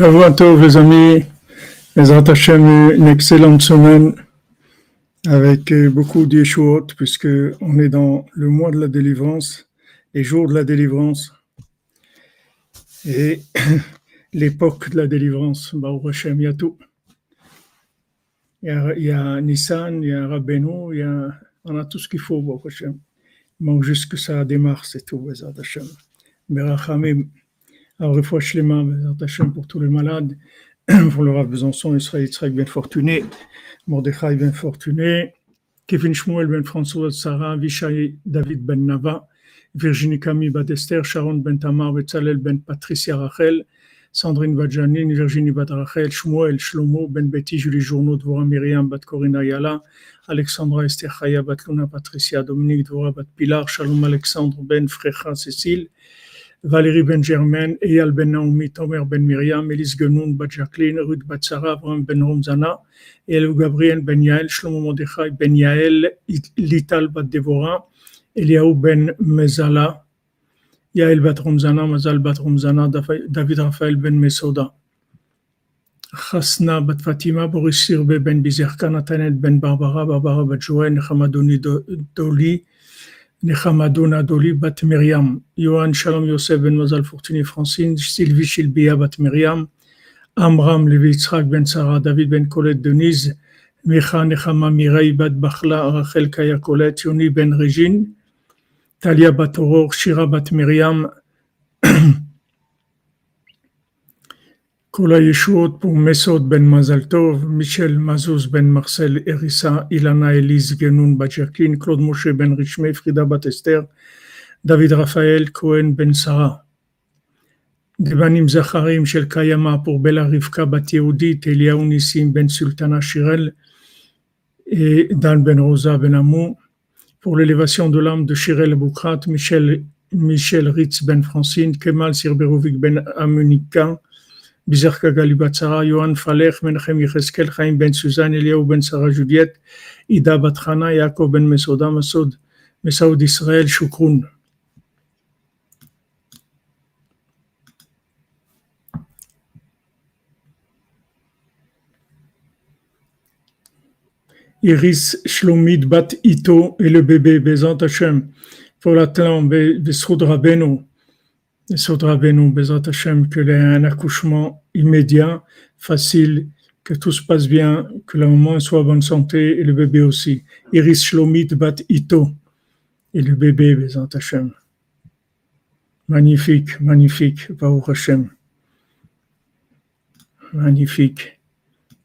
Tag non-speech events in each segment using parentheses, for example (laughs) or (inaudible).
Shavua Tov, les amis. Ezrat Hashem, une excellente semaine avec euh, beaucoup d'Yeshuot, puisque on est dans le mois de la délivrance, les jours de la délivrance et (coughs) l'époque de la délivrance. Baruch Hashem, il y a tout. Il y a, Nissan, il y a Rabbeinu, il y a, on a tout ce qu'il faut, Baruch Hashem. Il manque juste que ça démarre, c'est tout, Ezrat Hashem. Berachamim. Alors, refoua shlema, Bezrat Hashem, pour tous les malades, (clears throat) pour le Rav Besançon, Israël Yitzhak bien fortuné, Mordechai bien fortuné, Kevin Shmuel ben François Sarah, Vishai David ben Nava, Virginie Camille Badester, Sharon ben Tamar, Betzalel ben Patricia Rachel, Sandrine Badjanine, Virginie Bad Rachel, Shmuel Shlomo, Ben Betty, Julie Journaud, Dvora Myriam, Bat Corina Yala, Alexandra Esther Chaya, Luna Patricia, Dominique Dvora, Bat Pilar, Shalom Alexandre, Ben Frecha Cécile, Valérie Ben Germain, Eyal Ben Naomi, Tomer Ben Miriam, Elise Genoun, Bat Jacqueline, Ruth Bat Sarah, Abraham Ben Romzana, Elou Gabriel Ben Yael, Shlomo Mordechai Ben Yael, Lital Bat Devora, Eliaou Ben Mezala, Yael Bat Romzana, Mazal Bat Romzana, David Raphaël Ben Mesoda. Bat Fatima, Boris Sirbe Ben Bizerka, Nathanael Ben Barbara, Barbara Bat Joël, Nechamadouni Doli, Nechamadona Doli Bat Miriam, Yohan Shalom Yosef Ben Mazal Fortuny Francine, Sylvie Shilbia Bat Miriam, Amram Levi Ben Sarah, David Ben Colette Denise, Micha Nechama Mireille Bat Bachla, Rachel Kaya Colette, Yoni Ben Régine, Talia Bat Shira Bat Miriam, (clears throat) Kola Yeshuot pour Mesod Ben Mazal Tov, Michel Mazouz Ben Marcel Erissa, Ilana Elise Genoun Jacqueline, Claude Moshe Ben Richmé, Frida Bat Esther, David Raphaël Cohen Ben Sarah. Devanim Zacharim Shel Kayama pour Rivka Bat Yehudit, Eliaou Nissim Ben Sultana Shirel et Dan Ben Rosa Ben Amou. Pour l'élévation de l'âme de Shirel Boukrat, Michel, Michel Ritz Ben Francine, Kemal Sirberovic Ben Amunika, Bizarka Galibatsara, Johan Falech, Menachem Yecheskel, Chaim Ben Suzanne, Eliaou Ben Sarah Juliette, Ida Batrana, Yaakov Ben Mesoda, Masoud, Mesaoud Israël, Shukroun. Iris Shlomid Bat Ito et le bébé Bezant Hashem pour l'Atlan Besroud Rabbeinu. Besroud Rabbeinu, Bezant Hashem, que ait un accouchement immédiat, facile, que tout se passe bien, que la maman soit en bonne santé et le bébé aussi. Iris Shlomid Bat Ito et le bébé Bezant Hashem. Magnifique, magnifique, Baruch Hashem. Magnifique.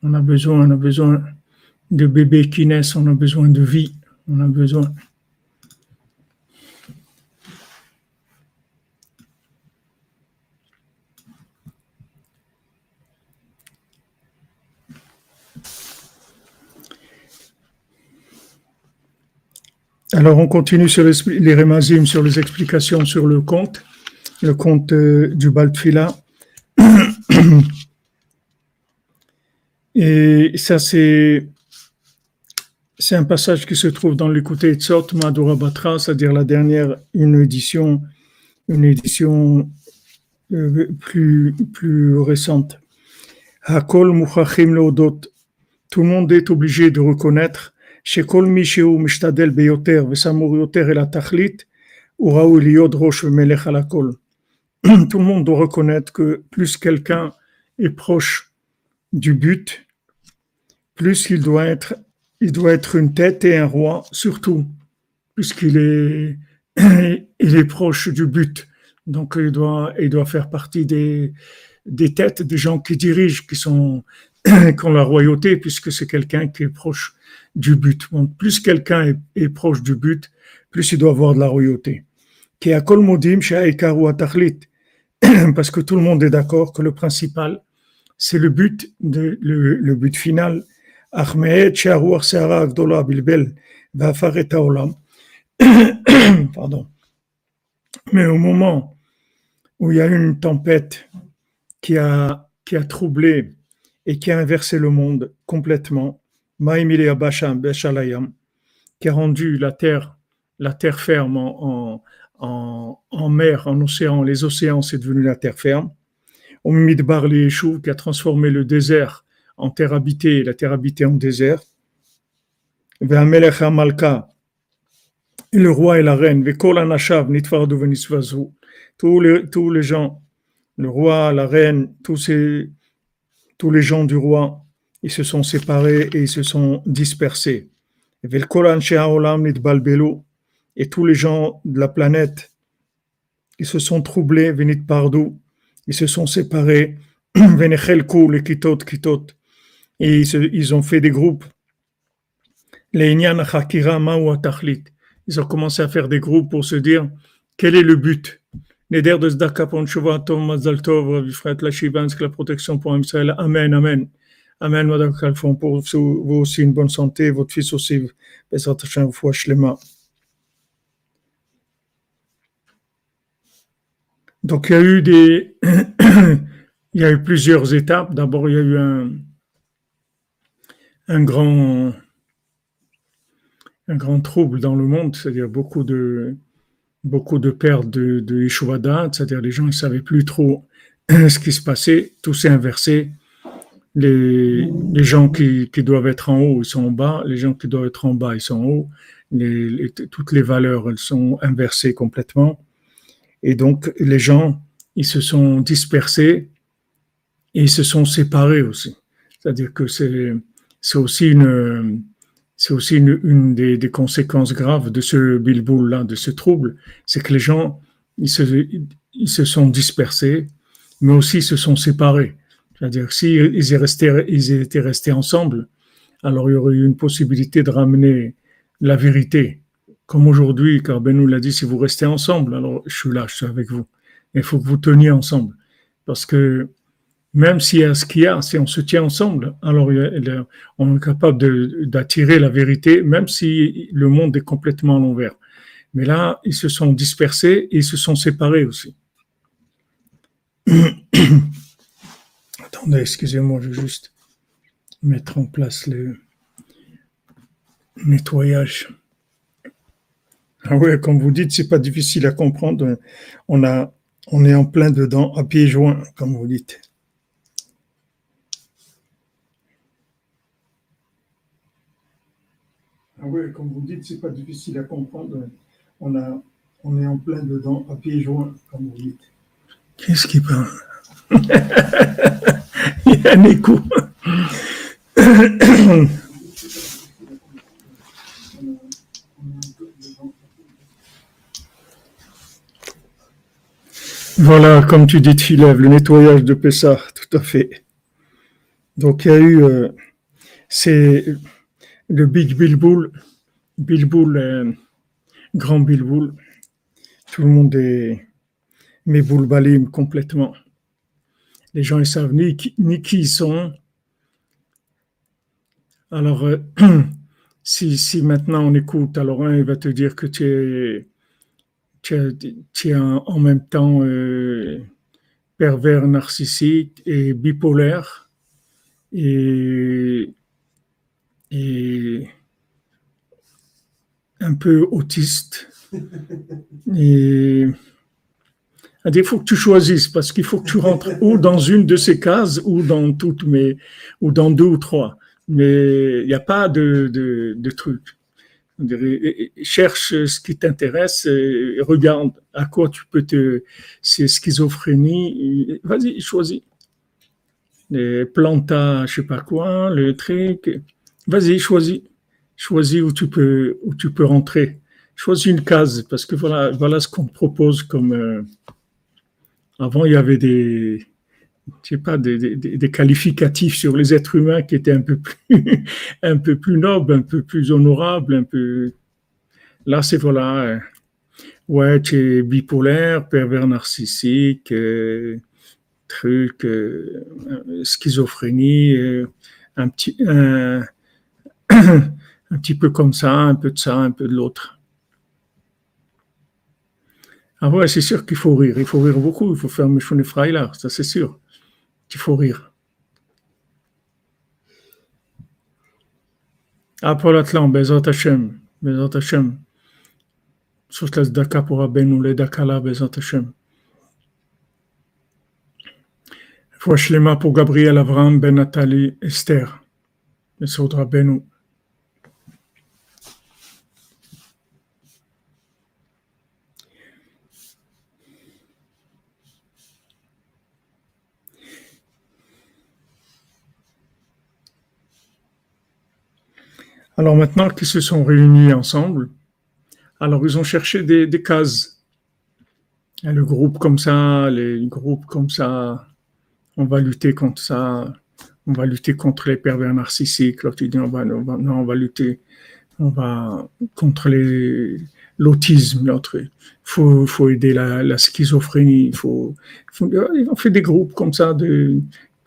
On a besoin, on a besoin de bébés qui naissent, on a besoin de vie, on a besoin. Alors on continue sur les, remazim, sur les explications sur le conte, le conte euh, du Baltfila. Et ça c'est c'est un passage qui se trouve dans l'écouté Tzot Madura Batra, c'est-à-dire la dernière, une édition, une édition euh, plus, plus récente. Hakol Muchachim Leodot. Tout le monde est obligé de reconnaître (clears throat) Tout le monde doit reconnaître que plus quelqu'un est proche du but, plus il doit être il doit être une tête et un roi, surtout, puisqu'il est, (clears throat) il est proche du but. Donc, il doit, il doit faire partie des, des têtes des gens qui dirigent, qui sont, (clears throat) qui ont la royauté, puisque c'est quelqu'un qui est proche du but. Donc, plus quelqu'un est, proche du but, plus il doit avoir de la royauté. (clears throat) Parce que tout le monde est d'accord que le principal, c'est le but, le but final, (clears throat) Pardon. Mais au moment où il y a une tempête qui a, qui a troublé et qui a inversé le monde complètement, qui a rendu la terre, la terre ferme en, en, en, mer, en océan, les océans, c'est devenu la terre ferme. Midbar Yeshuv, qui a transformé le désert en terre habitée, la terre habitée en désert. Ve'amelech Malka, le roi et la reine, Ve'kol Anashav, Nitfardu Venisvazu, tous les, tous les gens, le roi, la reine, tous, ces, tous les gens du roi, ils se sont séparés et ils se sont dispersés. Et tous les gens de la planète, ils se sont troublés, Venit Pardou, ils se sont séparés, (clears throat) les Kitot, Kitot, et ils, ont fait des groupes. Ils ont commencé à faire des groupes pour se dire quel est le but? Neder de Zdaka Ponchova, Tom la protection pour Israël. Amen, Amen. Amen, Madame Kalfon, pour vous aussi une bonne santé, votre fils aussi, Besrat Hashem, Foua Shlema. Donc il y a eu des, (coughs) il y a eu plusieurs étapes. D'abord, il y a eu un, un grand, un grand trouble dans le monde, c'est-à-dire beaucoup de, beaucoup de pertes de, de c'est-à-dire les gens ne savaient plus trop (coughs) ce qui se passait, tout s'est inversé. Les, gens qui, qui, doivent être en haut, ils sont en bas, les gens qui doivent être en bas, ils sont en haut. Toutes les valeurs, elles sont inversées complètement. Et donc, les gens, ils se sont dispersés et ils se sont séparés aussi. C'est-à-dire que c'est, c'est aussi une, c'est aussi une, des, des, conséquences graves de ce bilboul-là, de ce trouble, c'est que les gens, ils se, ils se sont dispersés, mais aussi se sont séparés. C'est-à-dire s'ils ils étaient, ils étaient restés ensemble, alors il y aurait eu une possibilité de ramener la vérité. Comme aujourd'hui, car Ben nous l'a dit, si vous restez ensemble, alors je suis là, je suis avec vous. Il faut que vous teniez ensemble. Parce que même s'il y a ce qu'il y a, si on se tient ensemble, alors on est capable d'attirer la vérité, même si le monde est complètement à l'envers. Mais là, ils se sont dispersés et ils se sont séparés aussi. (clears throat) Attendez, excusez-moi, je vais juste mettre en place le nettoyage. Ah ouais, comme vous dites, c'est pas difficile à comprendre. On a, on est en plein dedans, à pieds joints, comme vous dites. Ah ouais, comme vous dites, c'est pas difficile à comprendre. On, a, on est en plein dedans, à pieds joints, comme vous dites. Qu'est-ce qui parle? (laughs) (laughs) un écho. Voilà, comme tu dis, Philève, le nettoyage de Pessah, tout à fait. Donc il y a eu, euh, c'est le Big Bilboul, Bilboul, euh, grand Bilboul, tout le monde est balim complètement. Les gens ne savent ni, qui ils sont. Alors, euh, (clears throat) si, si maintenant on écoute, alors un, va te dire que tu es tu es en même temps euh, pervers narcissique et bipolaire et, et un peu autiste. Il faut que tu choisisses parce qu'il faut que tu rentres ou dans une de ces cases ou dans toutes, mais ou dans deux ou trois. Mais il n'y a pas de, truc cherche ce qui t'intéresse, regarde à quoi tu peux te. C'est schizophrénie, vas-y, choisis. Les plantas, je sais pas quoi, le truc. Vas-y, choisis. Choisis où tu peux, où tu peux rentrer. Choisis une case, parce que voilà, voilà ce qu'on te propose comme. Euh, avant, il y avait des, je sais pas, des, des, des, qualificatifs sur les êtres humains qui étaient un peu plus, (laughs) un peu plus nobles, un peu plus honorables, un peu. Là, c'est voilà, euh, ouais, tu es bipolaire, pervers narcissique, euh, truc, euh, schizophrénie, un petit, un, (coughs) un petit peu comme ça, un peu de ça, un peu de l'autre. Ah ouais, c'est sûr qu'il faut rire. Il faut rire beaucoup. Il faut faire Meshone là, ça c'est sûr qu'il faut rire. Ah, pour l'Atlan, Bezat Hashem, Bezat Hashem. Sur la Daka pour Abenu, les Dakala, Bezat Hashem. Fouachlema pour Gabriel Avram Ben Nathalie Esther. Mesodra Benou. Alors maintenant qu'ils se sont réunis ensemble, alors ils ont cherché des, des cases. Le groupe comme ça, les groupes comme ça, on va lutter contre ça, on va lutter contre les pervers narcissiques. L'autre dit on va, on va, non, on va lutter, on va contre les l'autisme, l'autre. Il faut, faut aider la, la schizophrénie. Il faut, faut, ont fait des groupes comme ça de,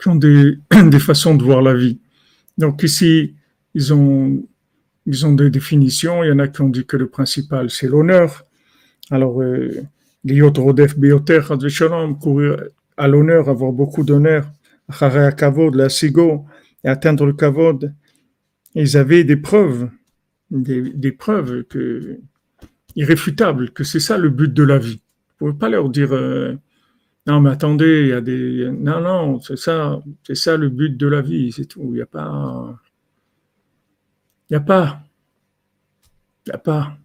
qui ont des, (clears throat) des façons de voir la vie. Donc ici, ils ont ils ont des définitions. Il y en a qui ont dit que le principal, c'est l'honneur. Alors, euh, Liot Rodef Bioter, courir à l'honneur, avoir beaucoup d'honneur, Kavod, la Sigo, et atteindre le Kavod. Ils avaient des preuves, des, preuves irréfutables, que c'est ça le but de la vie. Vous ne pouvez pas leur dire, euh, non, mais attendez, il y a des. Non, non, c'est ça, c'est ça le but de la vie, c'est tout. Il n'y a pas. Il n'y a pas. Il n'y a pas.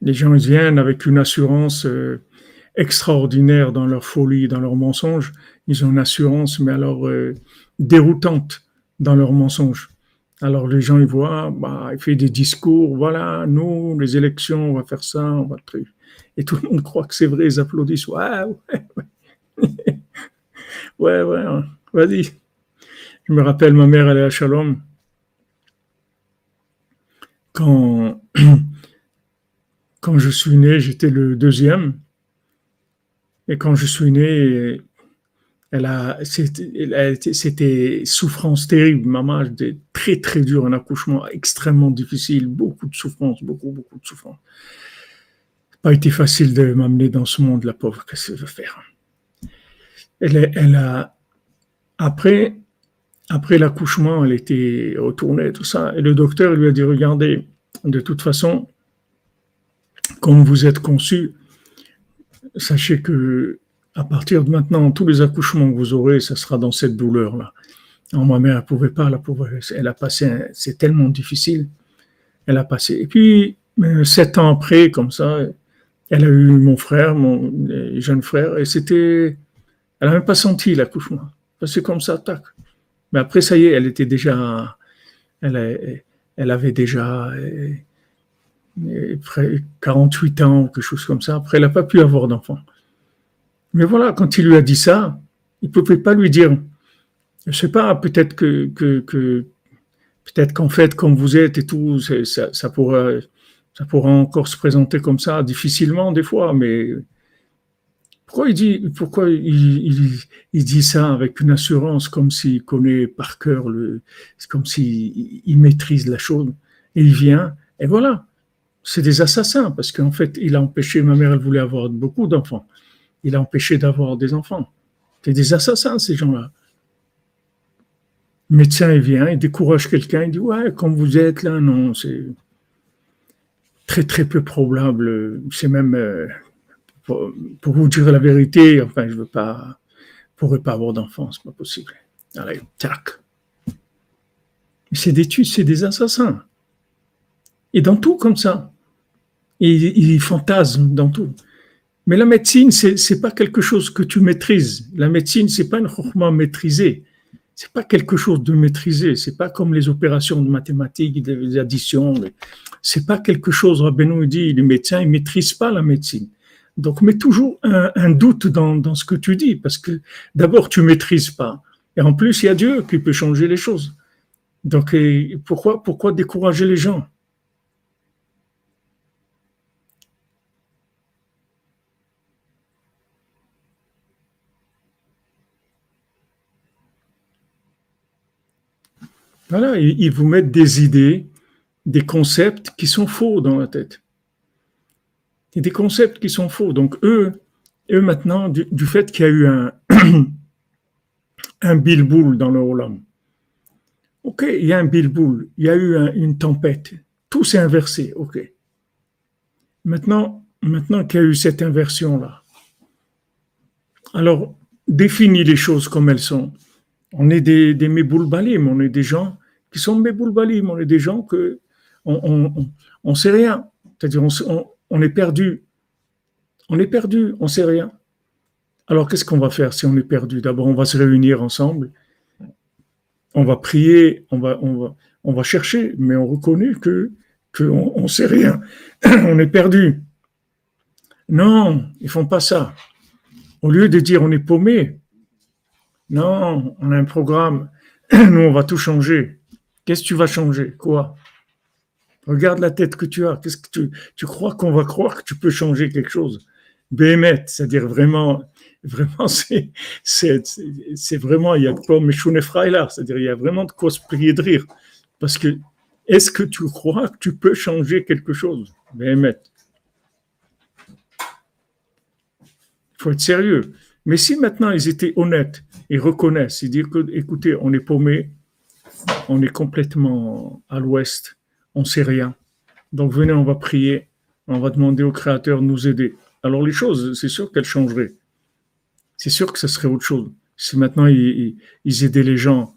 Les gens viennent avec une assurance euh, extraordinaire dans leur folie, dans leur mensonge. Ils ont une assurance, mais alors euh, déroutante dans leur mensonge. Alors les gens ils voient, bah, il fait des discours, voilà, nous, les élections, on va faire ça, on va truc. Et tout le monde croit que c'est vrai, ils applaudissent. Ouais, ouais, ouais. (laughs) ouais, ouais, hein. vas-y. Je me rappelle, ma mère, elle est à Shalom. Quand, (clears throat) quand je suis né, j'étais le deuxième. Et quand je suis né, elle a, c'était souffrance terrible. Maman, c'était très, très dur, un accouchement extrêmement difficile, beaucoup de souffrance, beaucoup, beaucoup de souffrance. Pas été facile de m'amener dans ce monde, la pauvre, qu'est-ce qu'elle veut faire? Elle, elle a, après, après l'accouchement, elle était retournée, tout ça. Et le docteur lui a dit, regardez, de toute façon, comme vous êtes conçu, sachez que à partir de maintenant, tous les accouchements que vous aurez, ça sera dans cette douleur-là. ma mère, elle pouvait pas, elle a passé, c'est tellement difficile. Elle a passé. Et puis, euh, sept ans après, comme ça, elle a eu mon frère, mon jeune frère, et c'était, elle n'a même pas senti l'accouchement. C'est comme ça, tac. Mais après, ça y est, elle était déjà, elle, avait déjà 48 ans, quelque chose comme ça. Après, elle n'a pas pu avoir d'enfant. Mais voilà, quand il lui a dit ça, il ne pouvait pas lui dire, je ne sais pas, peut-être que peut-être qu'en fait, comme vous êtes et tout, ça, ça pourra, ça pourra encore se présenter comme ça, difficilement des fois, mais pourquoi il dit, pourquoi il, dit ça avec une assurance comme s'il connaît par cœur le, comme s'il il maîtrise la chose. Et il vient, et voilà. C'est des assassins parce qu'en fait, il a empêché, ma mère, elle voulait avoir beaucoup d'enfants. Il a empêché d'avoir des enfants. C'est des assassins, ces gens-là. Le médecin, il vient, il décourage quelqu'un, il dit, ouais, comme vous êtes là, non, c'est très, très peu probable. C'est même, pour, vous dire la vérité, enfin, je veux pas, pourrais pas avoir d'enfant, c'est pas possible. Allez, tac. C'est des tues, c'est des assassins. Et dans tout comme ça. ils fantasment dans tout. Mais la médecine, c'est, c'est pas quelque chose que tu maîtrises. La médecine, c'est pas une chorma maîtrisée. C'est pas quelque chose de maîtrisé. C'est pas comme les opérations de mathématiques, des additions. C'est pas quelque chose, Rabbeinu dit, les médecins, ils maîtrisent pas la médecine. Donc, mets toujours un, doute dans, ce que tu dis, parce que d'abord, tu maîtrises pas. Et en plus, il y a Dieu qui peut changer les choses. Donc, pourquoi, pourquoi décourager les gens? Voilà, ils vous mettent des idées, des concepts qui sont faux dans la tête. C'est des concepts qui sont faux. Donc eux, eux maintenant, du, fait qu'il y a eu un, (clears throat) un bilboul dans le Olam. Ok, il y a un bilboul, il y a eu une tempête, tout s'est inversé, ok. Maintenant, maintenant qu'il y a eu cette inversion-là, Alors, définis les choses comme elles sont. On est des, des méboulbalim, on est des gens qui sont méboulbalim, on est des gens que on, on, sait rien. C'est-à-dire, on, est perdu. On est perdu, on sait rien. Alors, qu'est-ce qu'on va faire si on est perdu? D'abord, on va se réunir ensemble, on va prier, on va, on va, on va chercher, mais on reconnaît que qu'on on sait rien, (clears throat) on est perdu. Non, ils font pas ça. Au lieu de dire on est paumé, non, on a un programme, (clears throat) nous on va tout changer. Qu'est-ce que tu vas changer? Quoi? Regarde la tête que tu as. Qu'est-ce que tu, crois qu'on va croire que tu peux changer quelque chose? Béhémet, c'est-à-dire vraiment, vraiment, (laughs) c'est, vraiment, il y a là, c'est-à-dire il y a vraiment de quoi se prier de rire. Parce que, est-ce que tu crois que tu peux changer quelque chose Béhémet. Il faut être sérieux. Mais si maintenant ils étaient honnêtes, ils reconnaissent, ils disent que, écoutez, on est paumé, on est complètement à l'ouest, on ne sait rien. Donc venez, on va prier, on va demander au Créateur de nous aider. Alors les choses, c'est sûr qu'elles changeraient. C'est sûr que ce serait autre chose. Si maintenant ils, aidaient les gens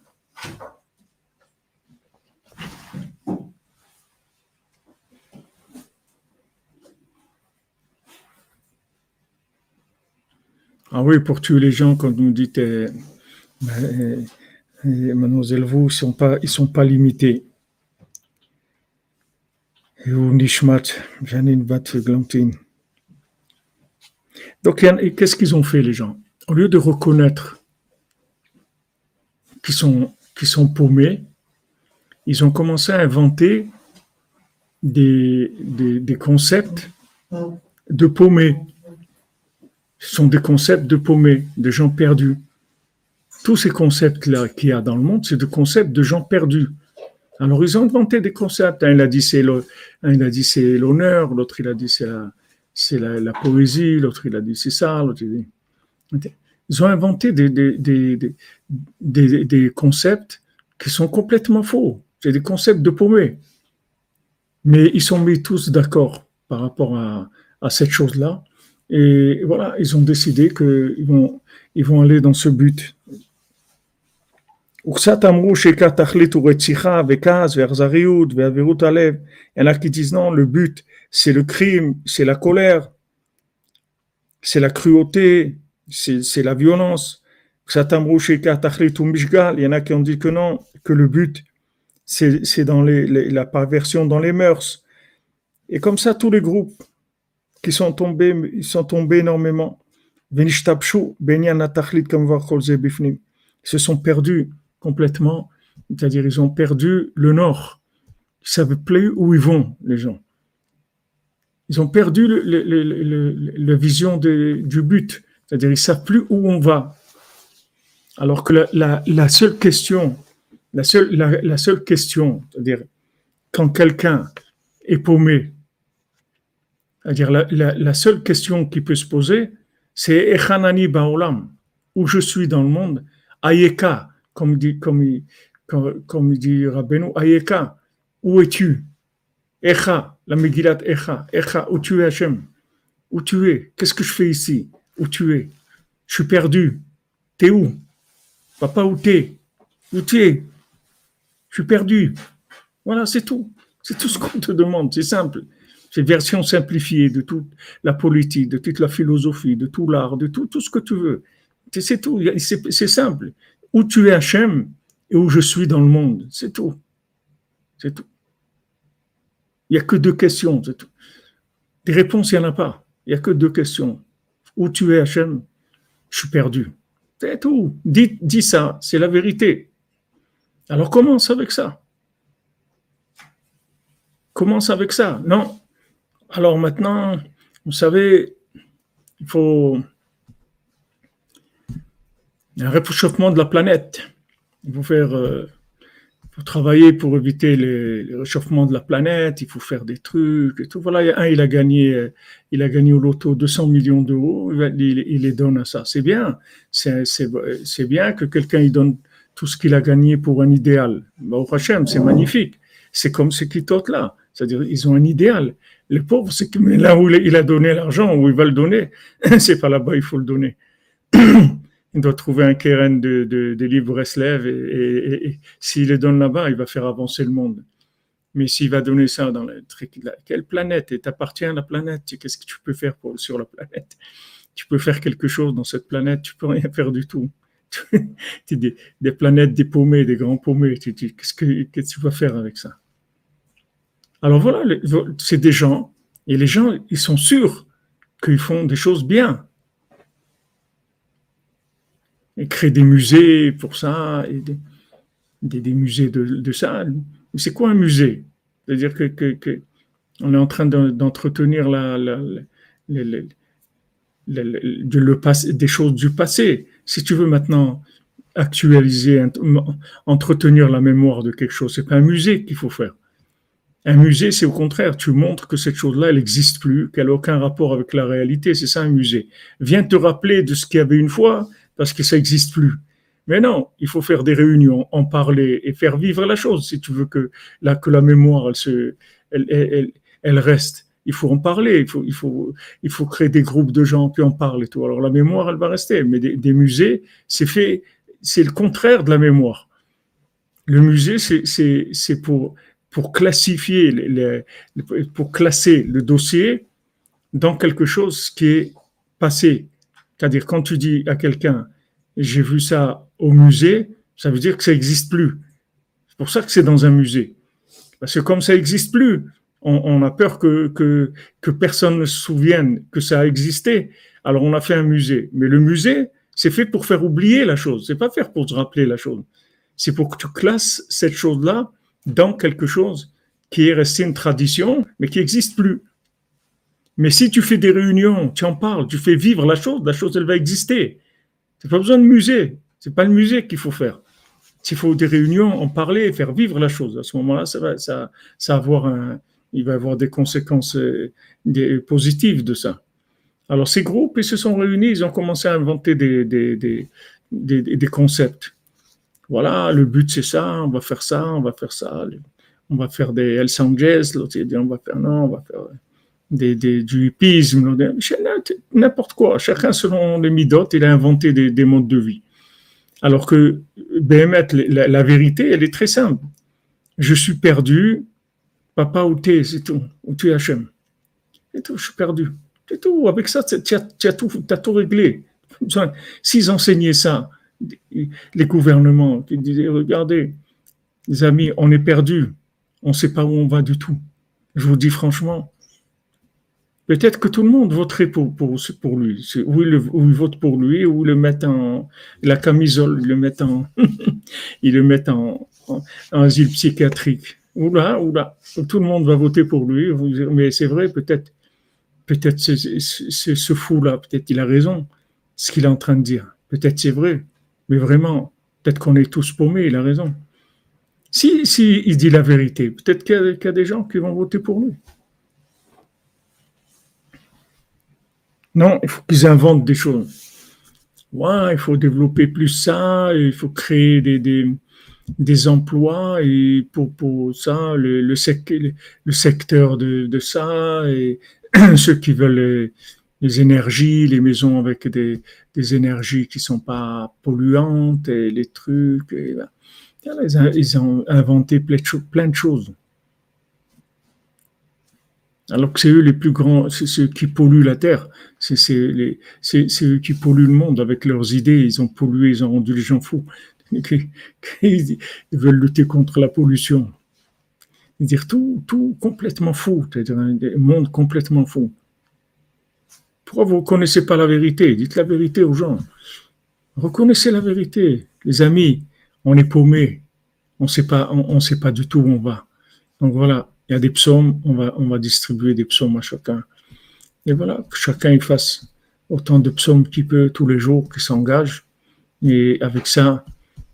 Ah oui, pour tuer les gens, quand nous dites, euh, euh, euh, mademoiselle, vous, ils ne sont, pas, ils sont pas limités. Bat Donc, qu'est-ce qu'ils ont fait, les gens? Au lieu de reconnaître qu'ils sont, sont paumés, ils ont commencé à inventer des concepts de paumés. Ce sont des concepts de paumés, de gens perdus. Tous ces concepts-là qu'il y a dans le monde, c'est des concepts de gens perdus. Alors, ils ont inventé des concepts. Un, il a dit c'est l'honneur, l'autre, il a dit c'est la, c'est la, poésie, l'autre, il a dit c'est ça, Ils ont inventé des, des, des, des, concepts qui sont complètement faux. C'est des concepts de paumés. Mais ils sont mis tous d'accord par rapport à, à cette chose-là. Et voilà, ils ont décidé qu'ils vont, ils vont aller dans ce but. Il y en a qui disent non, le but, c'est le crime, c'est la colère, c'est la cruauté, c'est la violence. Il y en a qui ont dit que non, que le but, c'est dans les, la perversion dans les mœurs. Et comme ça, tous les groupes qui sont tombés, ils sont tombés énormément. Ils se sont perdus complètement, c'est-à-dire ils ont perdu le nord. Ils ne savent plus où ils vont, les gens. Ils ont perdu la vision du but, c'est-à-dire ils ne savent plus où on va. Alors que la, seule question, la seule, question, c'est-à-dire quand quelqu'un est paumé, c'est-à-dire, la, seule question qui peut se poser, c'est Echanani Baolam, où je suis dans le monde, Ayeka, comme dit, comme, comme, dit Rabbeinu, Ayeka, où es-tu? Echa, la Megillat Echa, Echa, où tu es Hachem? Où tu es? Qu'est-ce que je fais ici? Où tu es? Je suis perdu. T'es où? Papa, où t'es? Où tu es? Je suis perdu. Voilà, c'est tout. C'est tout ce qu'on te demande, c'est simple. C'est version simplifiée de toute la politique, de toute la philosophie, de tout l'art, de tout, tout ce que tu veux. C'est tout, c'est simple. Où tu es Hachem et où je suis dans le monde, c'est tout. C'est tout. Il n'y a que deux questions, c'est tout. Des réponses, il n'y en a pas. Il n'y a que deux questions. Où tu es Hachem, je suis perdu. C'est tout. Dis, dis ça, c'est la vérité. Alors commence avec ça. Commence avec ça. Non, alors maintenant, vous savez, il faut un réchauffement de la planète. Il faut faire, euh, travailler pour éviter le, réchauffement de la planète. Il faut faire des trucs et tout. Voilà, un, il a gagné, il a gagné au loto 200 millions d'euros. Il, les donne à ça. C'est bien. C'est bien que quelqu'un il donne tout ce qu'il a gagné pour un idéal. Au Hachem, c'est magnifique. C'est comme ces clitotes là. C'est-à-dire, ils ont un idéal. Le pauvre, c'est que là où il a donné l'argent, où il va le donner, (laughs) c'est pas là-bas il faut le donner. (clears throat) il doit trouver un keren de, de, de livres et, s'il les donne là-bas, il va faire avancer le monde. Mais s'il va donner ça dans le truc, quelle planète? Et t'appartiens à la planète. Qu'est-ce que tu peux faire sur la planète? Tu peux faire quelque chose dans cette planète, tu peux rien faire du tout. (laughs) des, des planètes des des grands paumés. Qu'est-ce que, que tu vas faire avec ça? Alors voilà, c'est des gens, et les gens, ils sont sûrs qu'ils font des choses bien et créer des musées pour ça, et des, des, musées de, de ça. C'est quoi un musée? C'est-à-dire que, est en train d'entretenir la, le, passé, des choses du passé. Si tu veux maintenant actualiser, entretenir la mémoire de quelque chose, c'est pas un musée qu'il faut faire. Un musée, c'est au contraire, tu montres que cette chose-là, elle n'existe plus, qu'elle n'a aucun rapport avec la réalité. C'est ça un musée. Viens te rappeler de ce qu'il y avait une fois parce que ça n'existe plus. Mais non, il faut faire des réunions, en parler et faire vivre la chose si tu veux que la, que la mémoire elle, se, elle, elle, elle reste. Il faut en parler, il faut, il, faut, il faut créer des groupes de gens qui en parlent et tout. Alors la mémoire, elle va rester, mais des, des musées, c'est fait, c'est le contraire de la mémoire. Le musée, c'est pour, pour classifier, les, pour classer le dossier dans quelque chose qui est passé, c'est-à-dire, quand tu dis à quelqu'un, j'ai vu ça au musée, ça veut dire que ça n'existe plus. C'est pour ça que c'est dans un musée. Parce que comme ça n'existe plus, on, a peur que, personne ne se souvienne que ça a existé. Alors on a fait un musée. Mais le musée, c'est fait pour faire oublier la chose. C'est pas faire pour te rappeler la chose. C'est pour que tu classes cette chose-là dans quelque chose qui est resté une tradition, mais qui n'existe plus. Mais si tu fais des réunions, tu en parles, tu fais vivre la chose, la chose, elle va exister. C'est pas besoin de musée. C'est pas le musée qu'il faut faire. S'il faut des réunions, en parler, faire vivre la chose. À ce moment-là, ça va, ça, avoir il va avoir des conséquences euh, des, positives de ça. Alors, ces groupes, ils se sont réunis, ils ont commencé à inventer des, des, des, des, concepts. Voilà, le but, c'est ça, on va faire ça, on va faire ça, on va faire des El Sanges, l'autre dit, on va faire, non, on va faire des, du hippisme, n'importe quoi. Chacun selon les midotes, il a inventé des, des modes de vie. Alors que Béhémet, la, vérité, elle est très simple. Je suis perdu, papa ou t'es, c'est tout, ou tu es Hachem? C'est tout, je suis perdu. C'est tout. Avec ça, tu as, tout, as tout réglé. S'ils enseignaient ça, les gouvernements qui disaient, regardez, les amis, on est perdu, on ne sait pas où on va du tout. Je vous dis franchement, Peut-être que tout le monde voterait pour, lui. Ou il, vote pour lui, ou le met en la camisole, il le met en, (laughs) il le met en, en, asile psychiatrique. Ou là, ou là, tout le monde va voter pour lui. Mais c'est vrai, peut-être, peut-être ce fou-là, peut-être il a raison, ce qu'il est en train de dire. Peut-être c'est vrai, mais vraiment, peut-être qu'on est tous paumés. Il a raison. Si, si il dit la vérité, peut-être qu'il y a des gens qui vont voter pour lui. Non, il faut qu'ils inventent des choses. Ouais, il faut développer plus ça, il faut créer des, des, emplois et pour, pour ça, le, le, secteur de, de, ça et (clears throat) ceux qui veulent les, énergies, les maisons avec des, des énergies qui sont pas polluantes et les trucs. Et, ben, ils ont inventé plein de choses. Alors que c'est eux les plus grands, c'est ceux qui polluent la terre, c'est eux qui polluent le monde avec leurs idées, ils ont pollué, ils ont rendu les gens fous. (laughs) Ils veulent lutter contre la pollution. Dire tout, tout complètement fou, c'est-à-dire un monde complètement fou. Pourquoi vous ne reconnaissez pas la vérité? Dites la vérité aux gens. Reconnaissez la vérité. Les amis, on est paumés. On on sait pas du tout où on va. Donc voilà, il y a des psaumes, on va, on va distribuer des psaumes à chacun. Et voilà, que chacun fasse autant de psaumes qu'il peut tous les jours, qu'il s'engage. Et avec ça,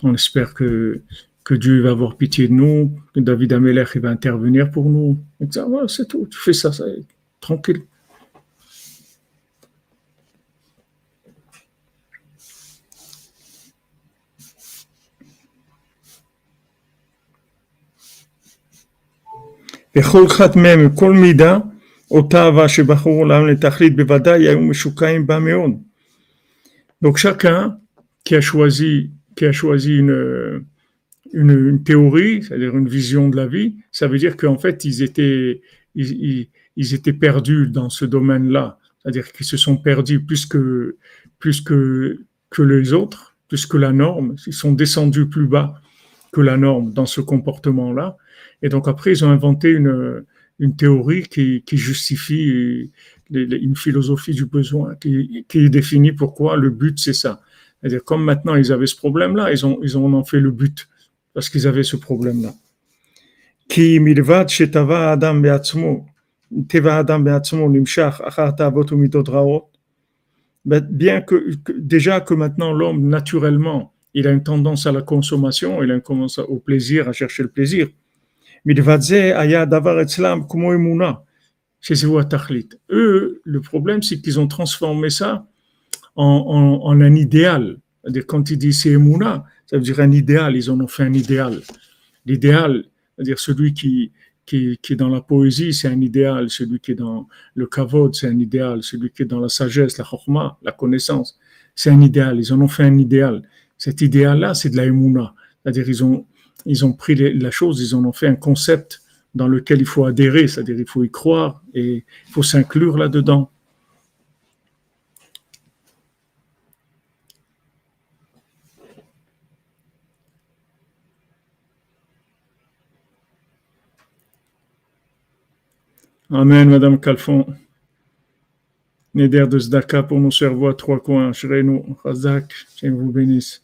on espère que, que Dieu va avoir pitié de nous, que David Ameller va intervenir pour nous. Ça, voilà, c'est tout. Tu fais ça, ça tranquille. וכל אחת מהם מכל מידה אותה אהבה שבחרו עולם לתכלית בוודאי היו משוקעים בה מאוד Donc chacun qui a choisi, qui a choisi une, une, théorie, c'est-à-dire une vision de la vie, ça veut dire qu'en fait, ils étaient, ils, ils, étaient perdus dans ce domaine-là. C'est-à-dire qu'ils se sont perdus plus que, plus que, que les autres, plus que la norme. Ils sont descendus plus bas que la norme dans ce comportement-là. et donc après, ils ont inventé une, une théorie qui, qui justifie une philosophie du besoin, qui, qui définit pourquoi le but, c'est ça. C'est-à-dire, comme maintenant ils avaient ce problème-là, ils ont, ils ont en fait le but, parce qu'ils avaient ce problème-là. Qui adam beatzmo, teva adam beatzmo nimshach achat avot Bien que, déjà que maintenant l'homme, naturellement, il a une tendance à la consommation, il a une tendance au plaisir, à chercher le plaisir. Eux, le problème, c'est qu'ils ont transformé ça en, un idéal. C'est-à-dire, quand ils disent c'est Emouna, ça veut dire un idéal, ils en ont fait un idéal. L'idéal, c'est-à-dire celui qui, qui, qui, est dans la poésie, c'est un idéal. Celui qui est dans le kavod, c'est un idéal. Celui qui est dans la sagesse, la chorma, la connaissance, c'est un idéal. Ils en ont fait un idéal. Cet idéal-là, c'est de la Emouna. C'est-à-dire, ils ont, ils ont pris la chose, ils en ont fait un concept dans lequel il faut adhérer, c'est-à-dire il faut y croire et il faut s'inclure là-dedans. Amen, Madame Calfon. Néder de Zdaka pour nos cerveaux à trois coins. nous, Razak, je vous bénisse.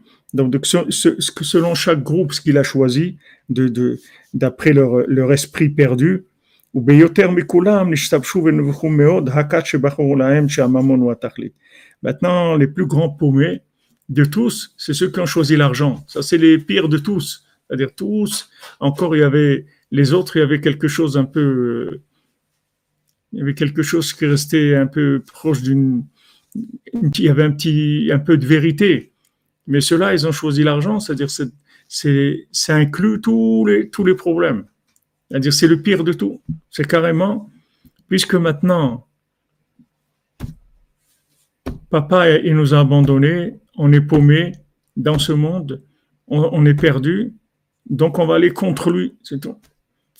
Donc, selon chaque groupe, ce qu'il a choisi, d'après leur, esprit perdu, Maintenant, les plus grands paumés de tous, c'est ceux qui ont choisi l'argent. Ça, c'est les pires de tous. C'est-à-dire tous, encore il y avait les autres, il y avait quelque chose un peu, il y avait quelque chose qui restait un peu proche d'une, il y avait un petit, un peu de vérité. Mais ceux-là, ils ont choisi l'argent, c'est-à-dire c'est, ça inclut tous les, tous les problèmes. C'est-à-dire c'est le pire de tout. C'est carrément, puisque maintenant, papa, il nous a abandonnés, on est paumé dans ce monde, on, est perdu, donc on va aller contre lui, c'est tout.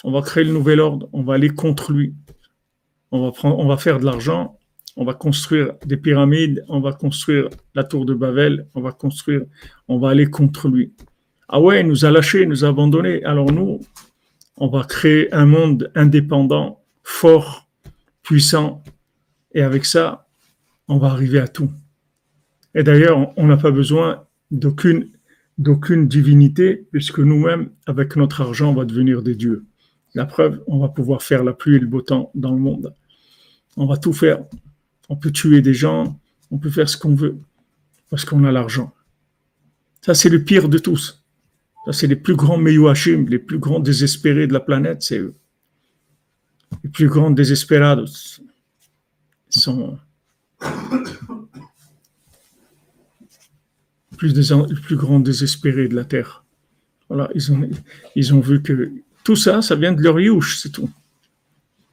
On va créer le nouvel ordre, on va aller contre lui. On va, prendre, on va faire de l'argent, on va construire des pyramides, on va construire la tour de Babel, on va construire, on va aller contre lui. Ah ouais, il nous a lâchés, il nous a abandonnés. Alors nous, on va créer un monde indépendant, fort, puissant, et avec ça, on va arriver à tout. Et d'ailleurs, on n'a pas besoin d'aucune d'aucune divinité, puisque nous-mêmes, avec notre argent, on va devenir des dieux. La preuve, on va pouvoir faire la pluie et le beau temps dans le monde. On va tout faire on peut tuer des gens, on peut faire ce qu'on veut, parce qu'on a l'argent. Ça, c'est le pire de tous. Ça, c'est les plus grands Meyuachim, les plus grands désespérés de la planète, c'est eux. Les plus grands désespérados sont les plus grands désespérés de la terre. Voilà, ils ont, vu que tout ça, ça vient de leur youch, c'est tout.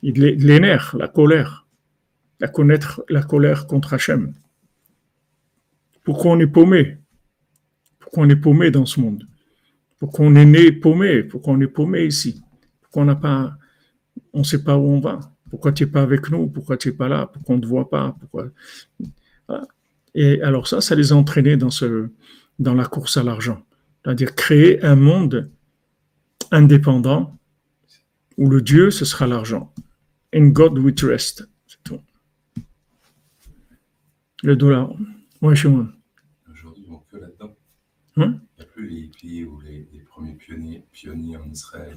Et de les la colère à connaître la colère contre Hachem. Pourquoi on est paumé? Pourquoi on est paumé dans ce monde? Pourquoi on est né paumé? Pourquoi on est paumé ici? Pourquoi on n'a pas, on ne sait pas où on va? Pourquoi tu n'es pas avec nous? Pourquoi tu n'es pas là? Pourquoi on ne te voit pas? Pourquoi? Et alors ça, ça les a entraînés dans, ce, dans la course à l'argent. C'est-à-dire créer un monde indépendant où le Dieu, ce sera l'argent. In God we trust. Le dollar. Oui, chez moi. Aujourd'hui, ils vont que là-dedans. Hein? Il n'y a plus les hippies ou les, premiers pionniers, pionniers en Israël.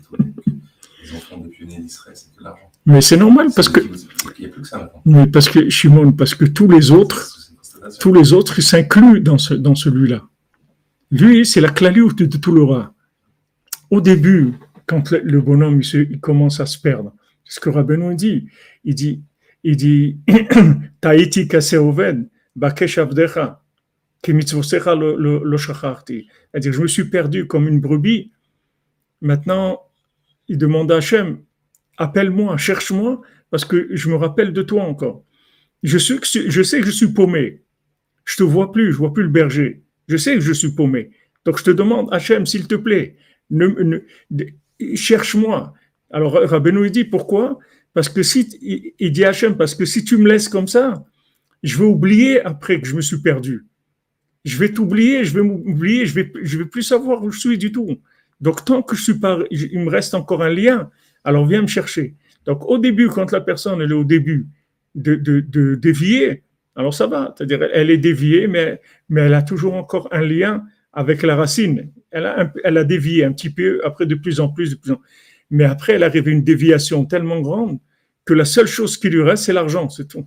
les enfants de pionniers d'Israël, c'est que l'argent. Mais c'est normal parce que. Il n'y a plus que ça maintenant. Mais parce que, Shimon, parce que tous les autres, tous les autres, s'incluent dans, ce, dans celui-là. Lui, c'est la clalioute de tout le rat. au début, quand le, bonhomme il, commence à se perdre, ce que Rabbeinu dit, il dit, il dit, (clears throat) Taïti kaseoven, bakesh avdecha, kemitzvosecha lo shacharti. C'est-à-dire, je me suis perdu comme une brebis. Maintenant, il demande à Hachem, appelle-moi, cherche-moi, parce que je me rappelle de toi encore. Je sais, que, je sais que je suis paumé. Je te vois plus, je vois plus le berger. Je sais que je suis paumé. Donc je te demande, Hachem, s'il te plaît, ne, cherche-moi. Alors Rabbeinu dit pourquoi? Parce que si il dit parce que si tu me laisses comme ça, je vais oublier après que je me suis perdu. Je vais t'oublier, je vais m'oublier, je vais, je vais plus savoir où je suis du tout. Donc tant que je suis pas, il me reste encore un lien. Alors viens me chercher. Donc au début, quand la personne est au début de, de, dévier, alors ça va. C'est-à-dire elle est déviée, mais, mais elle a toujours encore un lien avec la racine. Elle a, elle a dévié un petit peu, après de plus en plus, de plus en Mais après, elle arrive à une déviation tellement grande que la seule chose qui lui reste, c'est l'argent, c'est tout.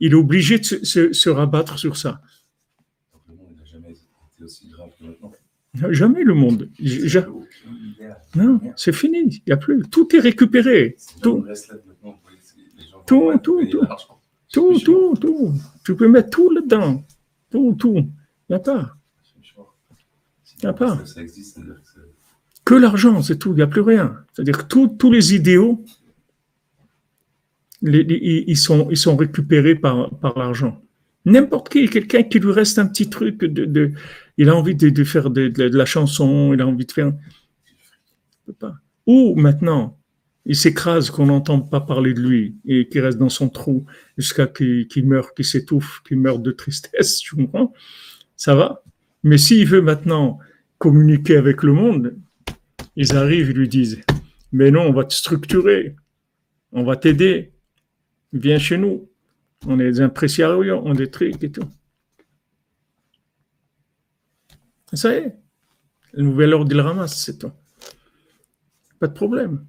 Il est obligé de se, se, rabattre sur ça. Jamais été aussi grave que maintenant. Jamais le monde. Non, c'est fini. Il n'y a plus. Tout est récupéré. Tout. Tout, tout, tout. Tout, tout, tout. Tu peux mettre tout là-dedans. Tout, tout. Il n'y a pas. Il n'y a pas. Que l'argent, c'est tout. Il n'y a plus rien. C'est-à-dire que tous les idéaux, ils, sont, ils sont récupérés par, par l'argent. N'importe qui, quelqu'un qui lui reste un petit truc, de, il a envie de, faire de, la chanson, il a envie de faire. Ou maintenant, il s'écrase, qu'on n'entend pas parler de lui et qu'il reste dans son trou jusqu'à qu'il meure, qu'il s'étouffe, qu'il meure de tristesse, (laughs) tu comprends? Ça va Mais s'il veut maintenant communiquer avec le monde, ils arrivent, ils lui disent Mais non, on va te structurer, on va t'aider, viens chez nous, on est des on est des et tout. Ça y est, le nouvel ordre, il ramasse, c'est tout. Pas de problème.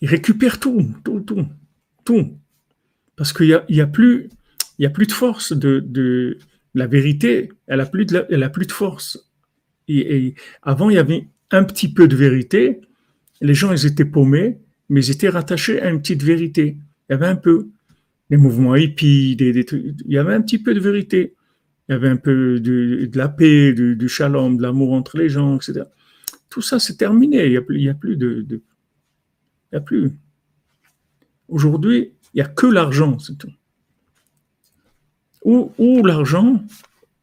Il récupère tout, tout, tout, tout. Parce qu'il n'y a, y a, plus, a plus de force de, la vérité, elle a plus plus de force. Et, avant, il y avait un petit peu de vérité. Les gens, ils étaient paumés, mais ils étaient rattachés à une petite vérité. Il y avait un peu des mouvements hippies, des, il y avait un petit peu de vérité. Il y avait un peu de, la paix, du, shalom, de l'amour entre les gens, etc. Tout ça, c'est terminé. Il n'y a, plus, de, il y a plus. Aujourd'hui, il n'y a que l'argent, c'est tout. Ou, ou l'argent,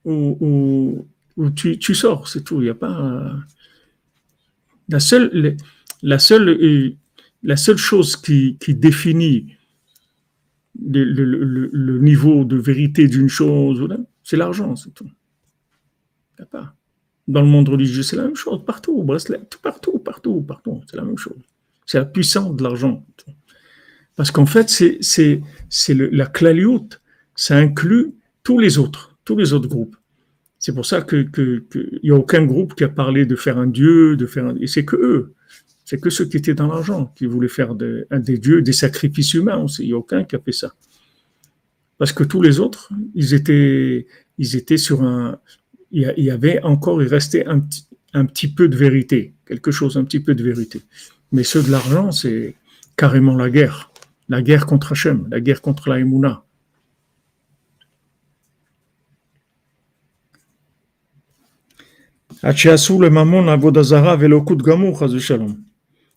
ou, tu, tu, sors, c'est tout. Il n'y a pas. La seule, la seule, la seule chose qui, qui définit le, niveau de vérité d'une chose, c'est l'argent, c'est tout. Il a pas. Dans le monde religieux, c'est la même chose, partout, bracelet, partout, partout, partout, c'est la même chose. C'est la puissance de l'argent. Parce qu'en fait, c'est, la claliote, ça inclut tous les autres, tous les autres groupes. C'est pour ça qu'il que, que, n'y a aucun groupe qui a parlé de faire un dieu, de faire un... Et c'est que eux. C'est que ceux qui étaient dans l'argent, qui voulaient faire des dieux, des sacrifices humains aussi. Il n'y a aucun qui a fait ça. Parce que tous les autres, ils étaient, ils étaient sur un. Il y avait encore, il restait un, un petit peu de vérité, quelque chose, un petit peu de vérité. Mais ceux de l'argent, c'est carrément la guerre. La guerre contre Hachem, la guerre contre la Emouna. Le mamon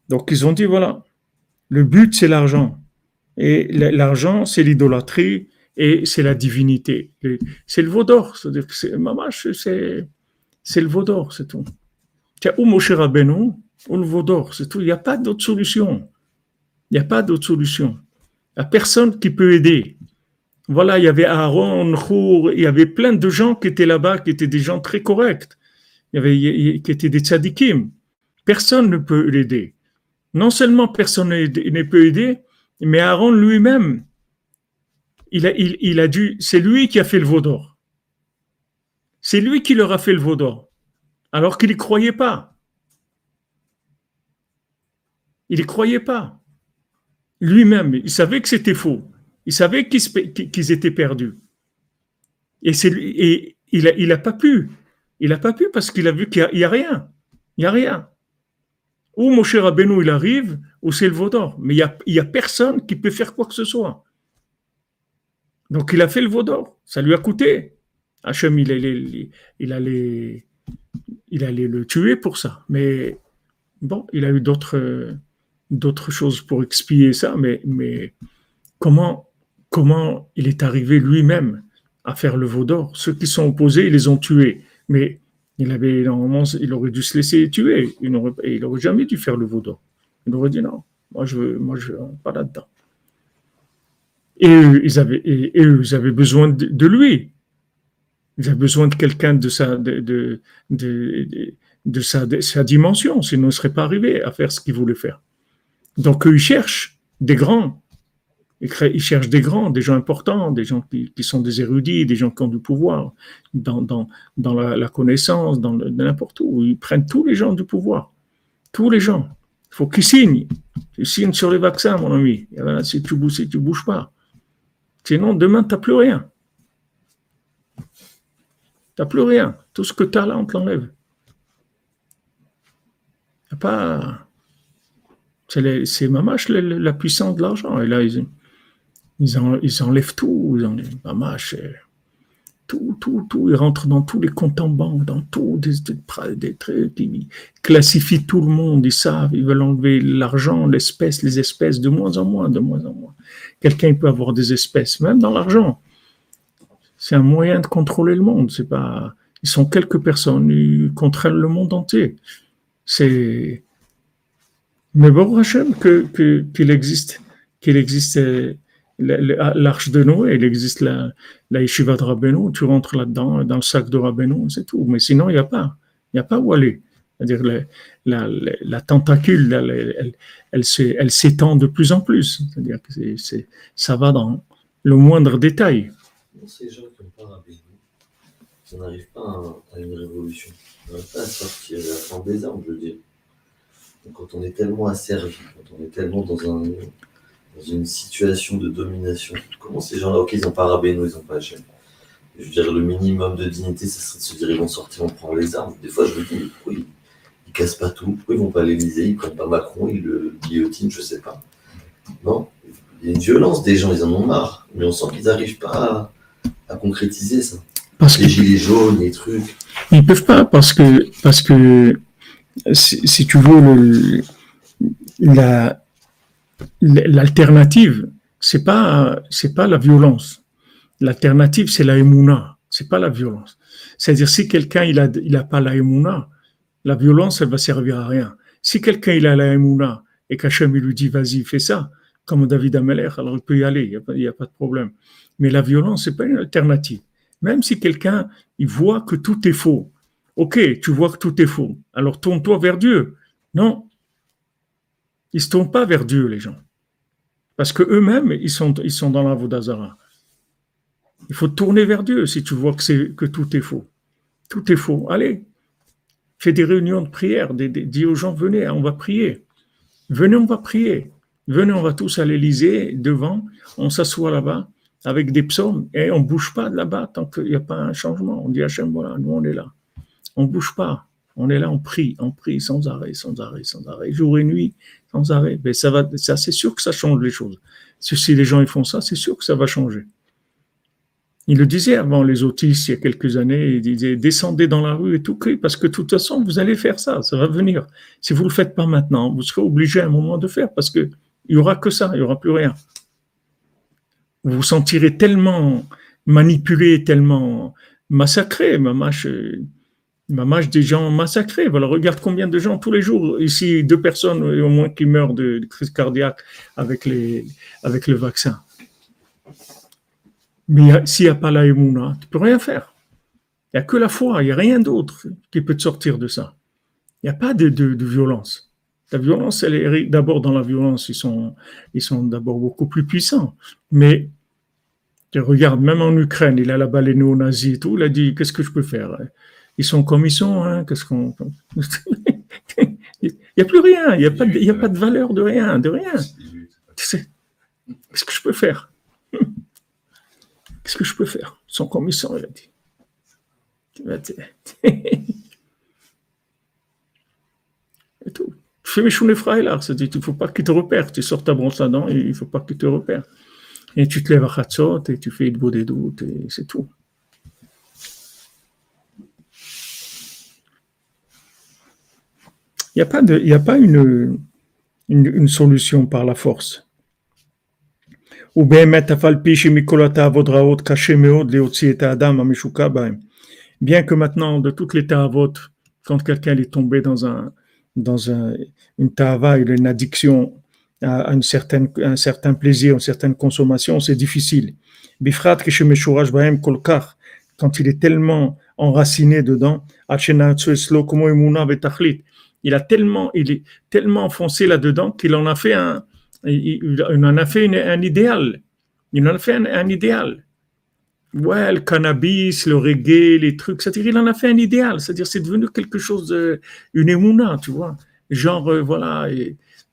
donc ils ont dit, voilà, le but c'est l'argent. Et l'argent c'est l'idolâtrie et c'est la divinité. C'est le vaudor, c'est-à-dire que c'est, c'est, le vaudor, c'est tout. Ou Moshe Rabbeinu, ou le vaudor, c'est tout. Il n'y a pas d'autre solution. Il n'y a pas d'autre solution. Il n'y a personne qui peut aider. Voilà, il y avait Aaron, Chour, il y avait plein de gens qui étaient là-bas, qui étaient des gens très corrects. Il y qui étaient des tzadikim. Personne ne peut l'aider non seulement personne ne peut aider, mais Aaron lui-même, il a, il, dû, c'est lui qui a fait le veau d'or. C'est lui qui leur a fait le veau d'or, alors qu'il n'y croyait pas. Il n'y croyait pas. Lui-même, il savait que c'était faux. Il savait qu'ils étaient perdus. Et, et il n'a pas pu Il n'a pas pu parce qu'il a vu qu'il n'y a, rien. Il n'y a rien. Ou Moshe Rabbeinu, il arrive, ou c'est le Vaudor. Mais il n'y a, personne qui peut faire quoi que ce soit. Donc il a fait le Vaudor. Ça lui a coûté. Hachem, il allait, il allait, le tuer pour ça. Mais bon, il a eu d'autres, choses pour expier ça. Mais, comment, comment il est arrivé lui-même à faire le Vaudor? Ceux qui sont opposés, ils les ont tués. Mais il avait normalement, il aurait dû se laisser tuer. Il n'aurait il aurait jamais dû faire le Vaudor. Il aurait dit non, moi je veux, moi je pas là-dedans. Et ils avaient, et, ils avaient besoin de lui. Il a besoin de quelqu'un de sa, de, de, de, sa, sa, dimension, sinon il ne serait pas arrivé à faire ce qu'il voulait faire. Donc eux, ils cherchent des grands. Ils cherchent des grands, des gens importants, des gens qui, sont des érudits, des gens qui ont du pouvoir dans, la, connaissance, dans n'importe où. Ils prennent tous les gens du pouvoir. Tous les gens. Il faut qu'ils signent. Ils signent sur les vaccins, mon ami. Si tu bouges, si tu bouges pas. Sinon, demain, tu n'as plus rien. Tu n'as plus rien. Tout ce que tu as là, on te l'enlève. pas. C'est mamache la, la, puissance de l'argent. Et là, ils, ils, enlèvent tout. Ils enlèvent mamache. Tout, tout, tout. Ils rentrent dans tous les comptes en banque, dans tout, des, des, trucs. Ils classifient tout le monde. Ils savent. Ils veulent enlever l'argent, l'espèce, les espèces de moins en moins, de moins en moins. Quelqu'un peut avoir des espèces, même dans l'argent. C'est un moyen de contrôler le monde. C'est pas, ils sont quelques personnes, ils contrôlent le monde entier. C'est, mais bon, Hachem, qu'il existe, qu'il existe euh, l'arche de Noé, il existe la, la yeshiva de Rabbeinu, tu rentres là-dedans, dans le sac de Rabbeinu, c'est tout. Mais sinon, il n'y a pas, il n'y a pas où aller. C'est-à-dire la, la, la, tentacule, elle, elle, elle s'étend de plus en plus. C'est-à-dire que ça va dans le moindre détail ces gens qui pas rabais ça n'arrive pas à, une révolution. On n'arrive pas à sortir, à prendre des armes, je veux dire. Quand on est tellement asservi, quand on est tellement dans, un, dans une situation de domination, comment ces gens-là, ok, ils n'ont pas Rabbeinu, ils n'ont pas Hachem. Je veux dire, le minimum de dignité, ça serait de se dire, ils vont sortir, on prend les armes. Des fois, je me dis, pourquoi ils, ne cassent pas tout? Pourquoi ils vont pas l'Élysée? Ils prennent pas Macron, ils le guillotinent, je sais pas. Non Il y a une violence des gens, ils en ont marre. Mais on sent qu'ils n'arrivent pas à à concrétiser ça parce Les gilets jaunes, les trucs. Ils peuvent pas parce que parce que si, tu veux la l'alternative c'est pas c'est pas la violence. L'alternative c'est la émouna, c'est pas la violence. C'est-à-dire si quelqu'un il a il a pas la émouna, la violence elle va servir à rien. Si quelqu'un il a la émouna et qu'Hachem lui dit vas-y fais ça, comme David Ameller, alors il peut y aller, il n'y a, a, pas de problème. Mais la violence, c'est pas une alternative. Même si quelqu'un, il voit que tout est faux. Ok, tu vois que tout est faux. Alors tourne-toi vers Dieu. Non. Ils se tournent pas vers Dieu, les gens. Parce que eux-mêmes, ils sont, dans la Vodazara. Il faut tourner vers Dieu si tu vois que, tout est faux. Tout est faux. Allez, fais des réunions de prière. dis aux gens, venez, on va prier. Venez, on va prier. Venez, on va tous à l'Élysée, devant, on s'assoit là-bas avec des psaumes et on ne bouge pas de là-bas tant qu'il n'y a pas un changement. On dit Hachem, voilà, nous on est là. On ne bouge pas. On est là, on prie, on prie sans arrêt, sans arrêt, sans arrêt, jour et nuit, sans arrêt. Mais ça va, ça, c'est sûr que ça change les choses. Si les gens ils font ça, c'est sûr que ça va changer. Il le disait avant les autistes il y a quelques années, il disait descendez dans la rue et tout crie parce que de toute façon vous allez faire ça, ça va venir. Si vous le faites pas maintenant, vous serez obligé à un moment de faire parce que il y aura que ça, il y aura plus rien vous vous sentirez tellement manipulé, tellement massacré, mamache, mamache des gens massacrés. Regarde combien de gens tous les jours, ici, deux personnes au moins qui meurent de, crise cardiaque avec, le vaccin. Mais s'il n'y a pas la émouna, tu ne peux rien faire. Il n'y a que la foi, il n'y a rien d'autre qui peut te sortir de ça. Il n'y a pas de, de violence. La violence, elle est d'abord dans la violence, ils sont, ils sont d'abord beaucoup plus puissants. Mais tu regardes, même en Ukraine, il a là-bas les néo-nazis et tout, il a dit Qu'est-ce que je peux faire? Ils sont comme ils sont, hein, qu'est-ce qu'on. (laughs) il n'y a plus rien, il n'y a, pas de, a pas de valeur de rien, de rien. Qu'est-ce que je peux faire? Qu'est-ce que je peux faire? Ils sont comme ils sont, il a dit. Et tout. Tu fais mes là, c'est-à-dire il ne faut pas qu'il te repère. Tu sors ta brosse à dents, il ne faut pas qu'il te repère. Et tu te lèves à Khatsot et tu fais le beau des doutes et c'est tout. Il n'y a pas, une, solution par la force. Bien que maintenant, de toutes les ta'avot, quand quelqu'un est tombé dans, un, dans un, une ta'ava, une addiction à, une certaine, un certain plaisir, une certaine consommation, c'est difficile. Quand il est tellement enraciné dedans, il a tellement, il est tellement enfoncé là-dedans qu'il en a fait un, il, en a fait un idéal. Il en a fait un, idéal. Ouais, le cannabis, le reggae, les trucs, c'est-à-dire il en a fait un idéal, c'est-à-dire c'est devenu quelque chose, de, une émouna, tu vois. Genre, euh, voilà,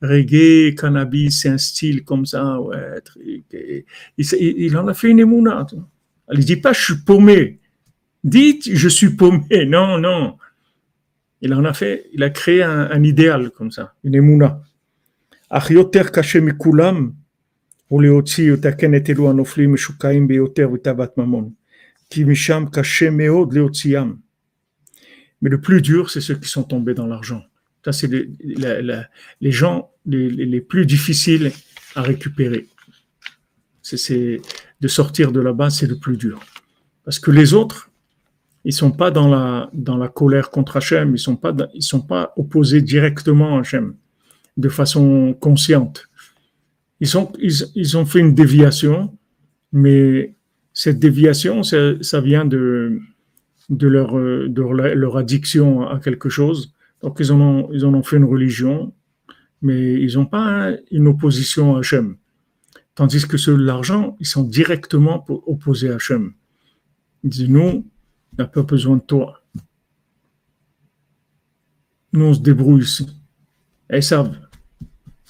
reggae, cannabis, c'est un style comme ça, ouais, il, en a fait une émouna. Il ne dit pas je suis paumé. Dites je suis paumé. Non, non. Il en a fait, il a créé un, idéal comme ça, une émouna. Mais le plus dur, c'est ceux qui sont tombés dans l'argent. Ça, c'est les, les, gens les, les, plus difficiles à récupérer. C'est de sortir de là-bas, c'est le plus dur. Parce que les autres, ils sont pas dans la, dans la colère contre Hachem, ils sont pas, ils sont pas opposés directement à Hachem de façon consciente. Ils, sont, ils, ont fait une déviation, mais cette déviation, ça, ça vient de, de, leur, de leur addiction à quelque chose. Donc, ils en ont, ils en ont fait une religion, mais ils n'ont pas une opposition à Hachem. Tandis que ceux de l'argent, ils sont directement opposés à Hachem. Ils disent, nous, il n'a pas besoin de toi. Nous, on se débrouille ici. Elles savent.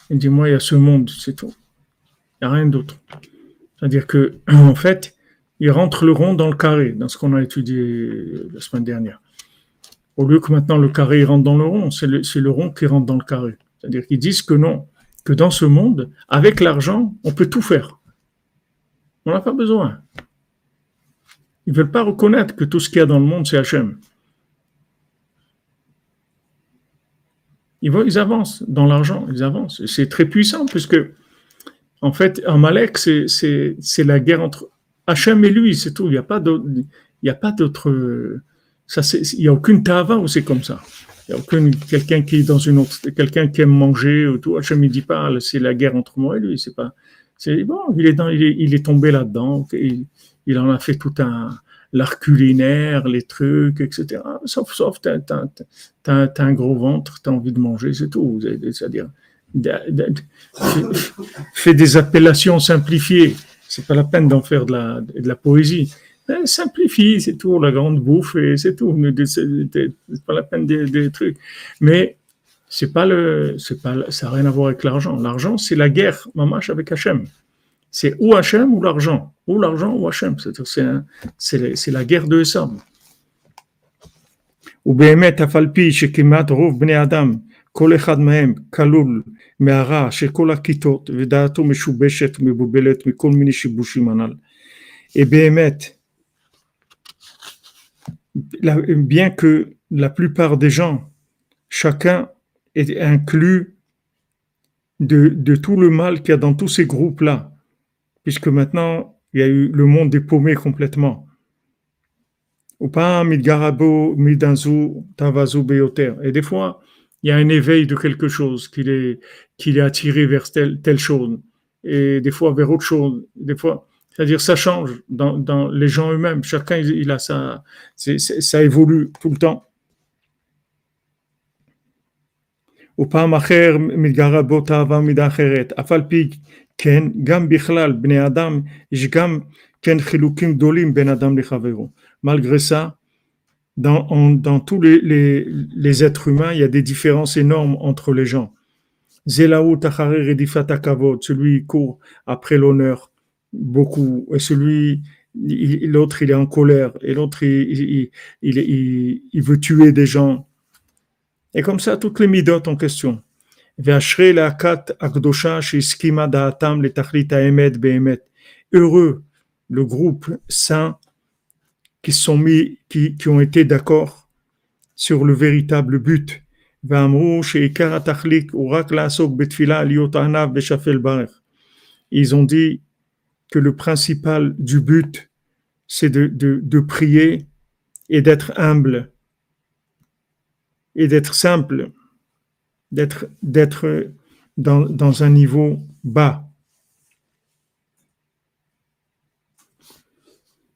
Il dit, moi, il y a ce monde, c'est tout. Il n'y a rien d'autre. C'est-à-dire que, (clears throat) en fait, ils rentrent le rond dans le carré, dans ce qu'on a étudié la semaine dernière. Au lieu que maintenant le carré rentre dans le rond, c'est le, le, rond qui rentre dans le carré. C'est-à-dire qu'ils disent que non, que dans ce monde, avec l'argent, on peut tout faire. On n'a pas besoin. Ils ne veulent pas reconnaître que tout ce qu'il y a dans le monde, c'est Hachem. Ils, avancent dans l'argent, ils avancent. C'est très puissant, puisque, en fait, Amalek, c'est la guerre entre Hachem et lui, c'est tout. Il n'y a pas d'autre. Il n'y a aucune tava où c'est comme ça. Il n'y a aucun quelqu'un qui est dans une autre, quelqu'un qui aime manger ou tout. Hachem, il dit pas, c'est la guerre entre moi et lui. C'est pas, bon, il est dans, il est, il est tombé là-dedans il en a fait tout un l'art culinaire, les trucs, etc. Sauf, sauf, t'as, as, un gros ventre, t'as envie de manger, c'est tout. C'est-à-dire, fais des appellations simplifiées. C'est pas la peine d'en faire de la, poésie. Simplifie, c'est tout, la grande bouffe, et c'est tout. C'est pas la peine des, des trucs. Mais c'est pas le, c'est pas, ça n'a rien à voir avec l'argent. L'argent, c'est la guerre, mamache, avec Hachem c'est ou Hachem ou l'argent, ou l'argent ou Hachem. C'est la guerre de Esav. ובאמת, אף על פי שכמעט רוב בני אדם, כל אחד מהם כלול מהרע של כל הכיתות, ודעתו משובשת ומבולבלת מכל מיני שיבושים הנ"ל. Et באמת, bien que la plupart des gens, chacun est inclus de, de tout le mal qu'il y a dans tous ces groupes-là, puisque maintenant, il y a eu le monde dépaumé complètement. Ou Midgarabo, Midanzu, Tavazu, Beoter. Et des fois, il y a un éveil de quelque chose qui est, qui est attiré vers telle, chose, et des fois vers autre chose. Des fois, c'est-à-dire, ça change dans, les gens eux-mêmes. Chacun, il, a sa, ça évolue tout le temps. Ou pas Macher, Midgarabo, Tava, Midacheret, Afalpik, כן, גם בכלל, בני אדם, יש גם כן חילוקים גדולים בין אדם לחברו. Malgré ça, dans, en, dans tous les, les, les, êtres humains, il y a des différences énormes entre les gens. Zelaou Tacharer Edifat Akavod, celui qui court après l'honneur, beaucoup, et celui l'autre il est en colère, et l'autre il, il, il, veut tuer des gens. Et comme ça, toutes les midotes en question. Heureux le groupe saint qui sont mis, qui, qui ont été d'accord sur le véritable but. Ils ont dit que le principal du but, c'est de, de, de prier et d'être humble. Et d'être simple, d'être, d'être dans, dans un niveau bas.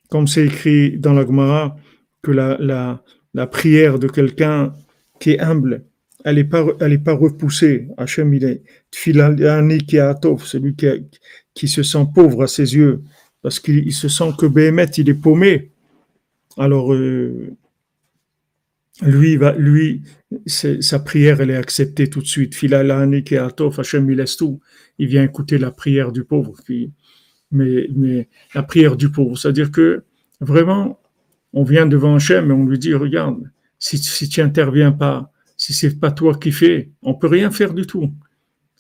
Comme c'est écrit dans la Gemara, que la, la, la prière de quelqu'un qui est humble, elle n'est pas, est pas repoussée. Hachem, il est celui qui, qui se sent pauvre à ses yeux, parce qu'il se sent que Béhémet, il est paumé. Alors, euh, lui, va, lui sa prière, elle est acceptée tout de suite. Hachem, il laisse tout. Il vient écouter la prière du pauvre. Mais, mais la prière du pauvre, c'est-à-dire que vraiment, on vient devant Hachem et on lui dit, regarde, si, si tu n'interviens pas, si c'est pas toi qui fais, on peut rien faire du tout.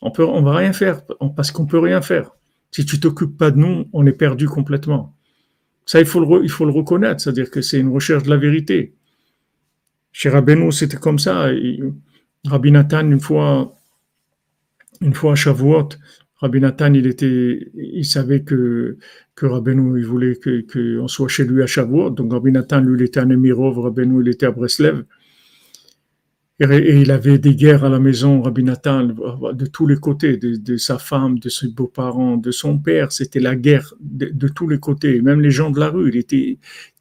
On peut, on va rien faire parce qu'on peut rien faire. Si tu t'occupes pas de nous, on est perdu complètement. Ça, il faut le, il faut le reconnaître, c'est-à-dire que c'est une recherche de la vérité. Chez Rabbeinu, c'était comme ça. Rabbi Nathan, une fois, une fois à Shavuot, Rabbi Nathan, il était, il savait que, que voulait qu'on soit chez lui à Shavuot. Donc Rabbi Nathan, lui, il était à Nemirov, Rabbeinu, il était à Breslev. Et, il avait des guerres à la maison, Rabbi Nathan, de tous les côtés, de, sa femme, de ses beaux-parents, de son père. C'était la guerre de, tous les côtés. Même les gens de la rue, il était,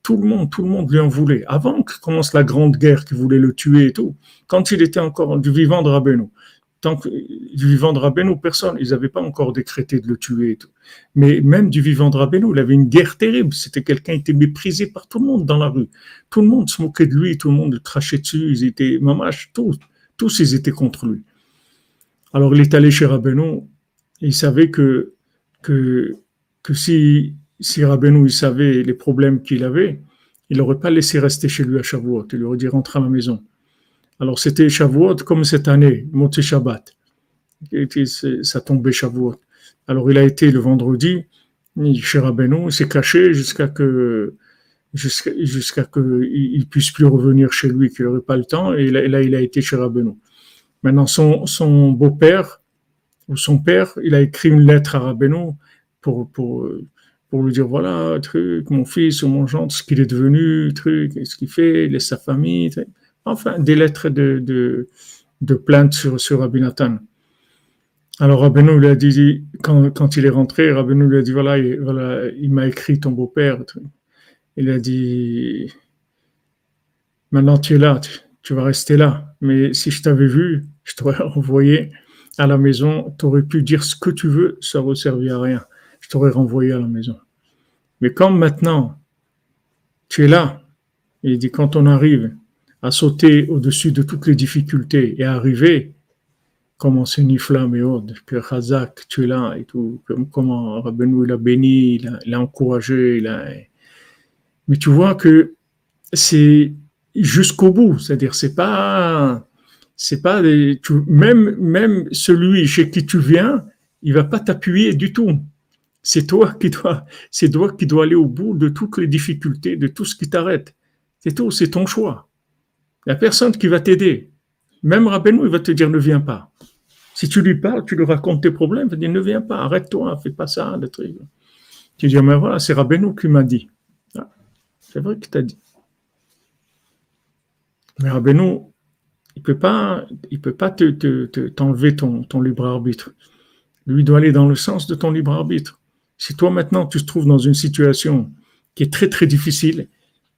tout le monde, tout le monde lui en voulait. Avant que commence la grande guerre qui voulait le tuer et tout, quand il était encore du vivant de Rabbeinu, tant que du vivant de Rabbeinu, personne, ils n'avaient pas encore décrété de le tuer et tout. Mais même du vivant de Rabbeinu, il avait une guerre terrible. C'était quelqu'un qui était méprisé par tout le monde dans la rue. Tout le monde se moquait de lui, tout le monde le crachait dessus. Ils étaient, mamache, tous, tous ils étaient contre lui. Alors il est allé chez Rabbeinu. il savait que, que, que si, si Rabbeinu il savait les problèmes qu'il avait, il n'aurait pas laissé rester chez lui à Shavuot. Il aurait dit rentre à la maison. Alors c'était Shavuot comme cette année, Monté Shabbat. Ça tombait Shavuot. Alors il a été le vendredi chez Rabbeinu, il s'est caché jusqu'à que jusqu'à jusqu'à qu'il il puisse plus revenir chez lui, qu'il n'aurait pas le temps. Et là, il a été chez Rabbeinu. Maintenant, son, son beau-père ou son père, il a écrit une lettre à Rabbeinu pour, pour, pour lui dire voilà, truc, mon fils ou mon gendre, ce qu'il est devenu, truc, ce qu'il fait, il laisse sa famille. Enfin, des lettres de, de, plainte sur, sur. Alors Rabbeinu lui a dit, quand, il est rentré, Rabbeinu lui a dit, voilà, il, voilà, il m'a écrit ton beau-père. Il a dit, maintenant tu es là, tu, vas rester là. Mais si je t'avais vu, je t'aurais (laughs) renvoyé à la maison, tu aurais pu dire ce que tu veux, ça ne servi à rien. Je t'aurais renvoyé à la maison. Mais comme maintenant, tu es là, il dit, quand on arrive à sauter au-dessus de toutes les difficultés et à arriver, comment c'est Niflam et autres, que Razak, tu es là et tout, comment Rabbeinu l'a béni, l'a encouragé, mais tu vois que c'est jusqu'au bout, c'est-à-dire c'est pas, c'est pas même même celui chez qui tu viens, il va pas t'appuyer du tout. C'est toi qui dois, c'est toi qui dois aller au bout de toutes les difficultés, de tout ce qui t'arrête. C'est tout, c'est ton choix. Il n'y a personne qui va t'aider. Même Rabbeinu, il va te dire ne viens pas. Si tu lui parles, tu lui racontes tes problèmes, il va dire ne viens pas, arrête-toi, fais pas ça, le truc. Tu dis mais voilà, c'est Rabbeinu qui m'a dit. Ah, c'est vrai qu'il t'a dit. Mais Rabbeinu, il peut pas, il peut pas te, t'enlever ton libre arbitre. Lui doit aller dans le sens de ton libre arbitre. Si toi maintenant tu te trouves dans une situation qui est très très difficile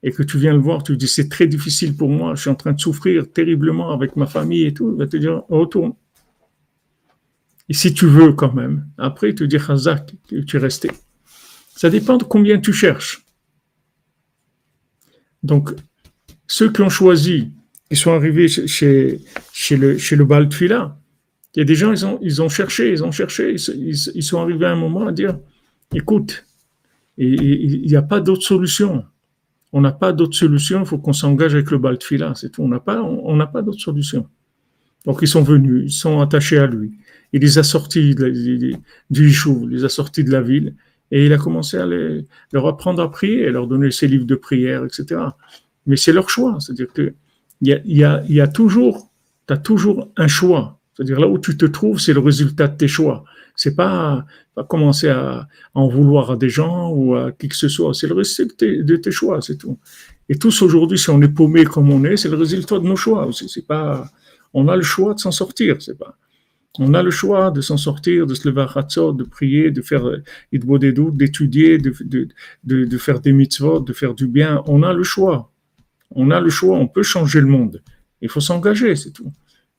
et que tu viens le voir, tu dis c'est très difficile pour moi, je suis en train de souffrir terriblement avec ma famille et tout, il va te dire retourne. Et si tu veux quand même, après, tu dis Hazak, tu es resté. Ça dépend de combien tu cherches. Donc, ceux qui ont choisi, ils sont arrivés chez, le, chez le il y a des gens, ils ont, ils ont cherché, ils ont cherché, ils, sont arrivés à un moment à dire, écoute, il n'y a pas d'autre solution. On n'a pas d'autre solution. Il faut qu'on s'engage avec le Baltfila. C'est tout. On n'a pas, on pas d'autre solution. Donc ils sont venus, ils sont attachés à lui. Il les a sortis du Yishuv, il les a sortis de la ville, et il a commencé à les, leur apprendre à prier, à leur donner ses livres de prière, etc. Mais c'est leur choix. C'est-à-dire que il y a, y, a, y a, toujours, tu as toujours un choix. C'est-à-dire là où tu te trouves, c'est le résultat de tes choix. C'est pas, pas commencer à, en vouloir à des gens ou à qui que ce soit. C'est le résultat de tes, choix, c'est tout. Et tous aujourd'hui, si on est paumé comme on est, c'est le résultat de nos choix. C'est pas, on a le choix de s'en sortir. C'est pas, on a le choix de s'en sortir, de se lever à de prier, de faire des doutes, d'étudier, de, de, de, faire des mitzvot, de faire du bien. On a le choix. On a le choix. On peut changer le monde. Il faut s'engager, c'est tout.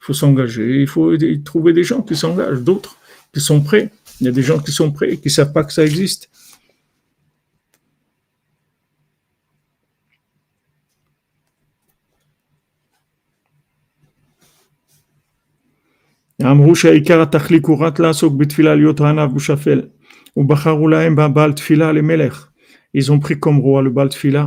Il faut s'engager. Il faut trouver des gens qui s'engagent, d'autres qui sont prêts. Il y a des gens qui sont prêts et qui ne savent pas que ça existe. אמרו שהעיקר התכלית הוא רק לעסוק בתפילה להיות הענב ושפל ובחרו להם בבעל תפילה למלך. Ils ont pris comme roi le בעל תפילה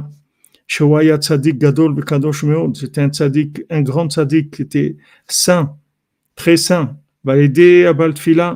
שהוא היה צדיק גדול וקדוש מאוד, c'était un צדיק, un grand צדיק, était saint, très saint, ועל ידי הבעל תפילה והכת שלו הנ"ל,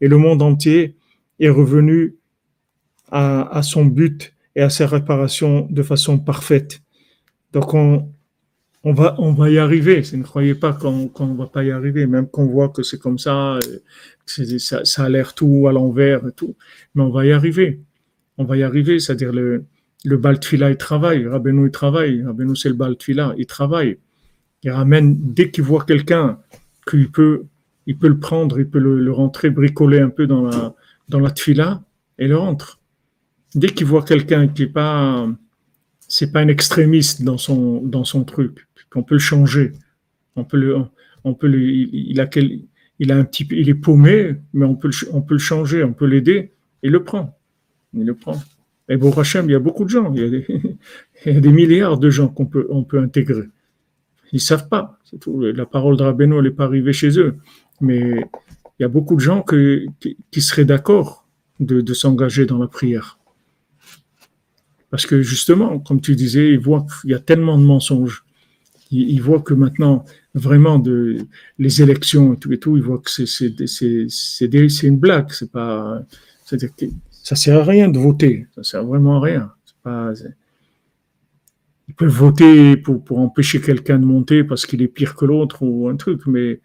Et le monde entier est revenu à, son but et à sa réparation de façon parfaite. Donc on, va, y arriver. Ne croyez pas qu'on ne va pas y arriver, même qu'on voit que c'est comme ça, ça, ça, a l'air tout à l'envers et tout. Mais on va y arriver. On va y arriver, c'est-à-dire le, le Baltfila, il travaille. Rabbeinu, il travaille. Rabbeinu, c'est le Baltfila, il travaille. Il ramène, dès qu'il voit quelqu'un qu'il peut, il peut le prendre, il peut le, rentrer, bricoler un peu dans la, dans et le rentre. Dès qu'il voit quelqu'un qui n'est pas, c'est pas un extrémiste dans son, truc, qu'on peut le changer. On peut le, on peut le, il, a un petit, il est paumé, mais on peut le, changer, on peut l'aider. Il le prend. Il le prend. Et bon, Hachem, il y a beaucoup de gens, (laughs) il y a des, milliards de gens qu'on peut, on peut intégrer. Ils savent pas. La parole de Rabbeinu, n'est pas arrivée chez eux. Mais il y a beaucoup de gens qui, seraient d'accord de, s'engager dans la prière. Parce que justement, comme tu disais, ils voient qu'il y a tellement de mensonges. Ils, ils voient que maintenant, vraiment, les élections et tout, et tout ils voient que c'est une blague. C'est pas, ça sert à rien de voter. Ça sert vraiment à rien. Ils peuvent voter pour, pour empêcher quelqu'un de monter parce qu'il est pire que l'autre ou un truc, mais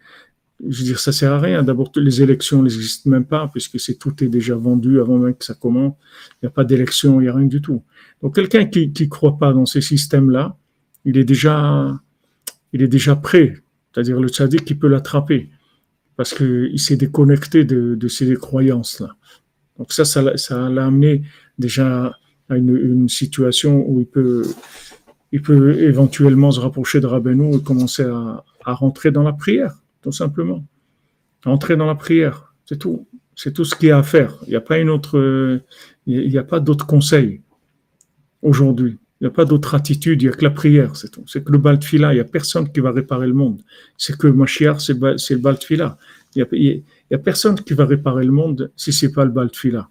je veux dire, ça sert à rien. D'abord, les élections n'existent même pas puisque c'est tout est déjà vendu avant même que ça commence. Il n'y a pas d'élection, il n'y a rien du tout. Donc, quelqu'un qui qui croit pas dans ces systèmes-là, il est déjà, il est déjà prêt. C'est-à-dire le tzaddik qui peut l'attraper parce qu'il s'est déconnecté de, ces croyances-là. Donc ça, ça, l'a amené déjà à une, situation où il peut, il peut éventuellement se rapprocher de Rabbeinu et commencer à rentrer dans la prière tout simplement. Entrer dans la prière, c'est tout. C'est tout ce qu'il y a à faire. Il n'y a pas une autre, il n'y a pas d'autre conseil aujourd'hui. Il n'y a pas d'autre attitude, il n'y a que la prière, c'est tout. C'est que le Baltfila, il n'y a personne qui va réparer le monde. C'est que Mashiach, c'est le Baltfila. Il n'y a, personne qui va réparer le monde si c'est pas le Baltfila.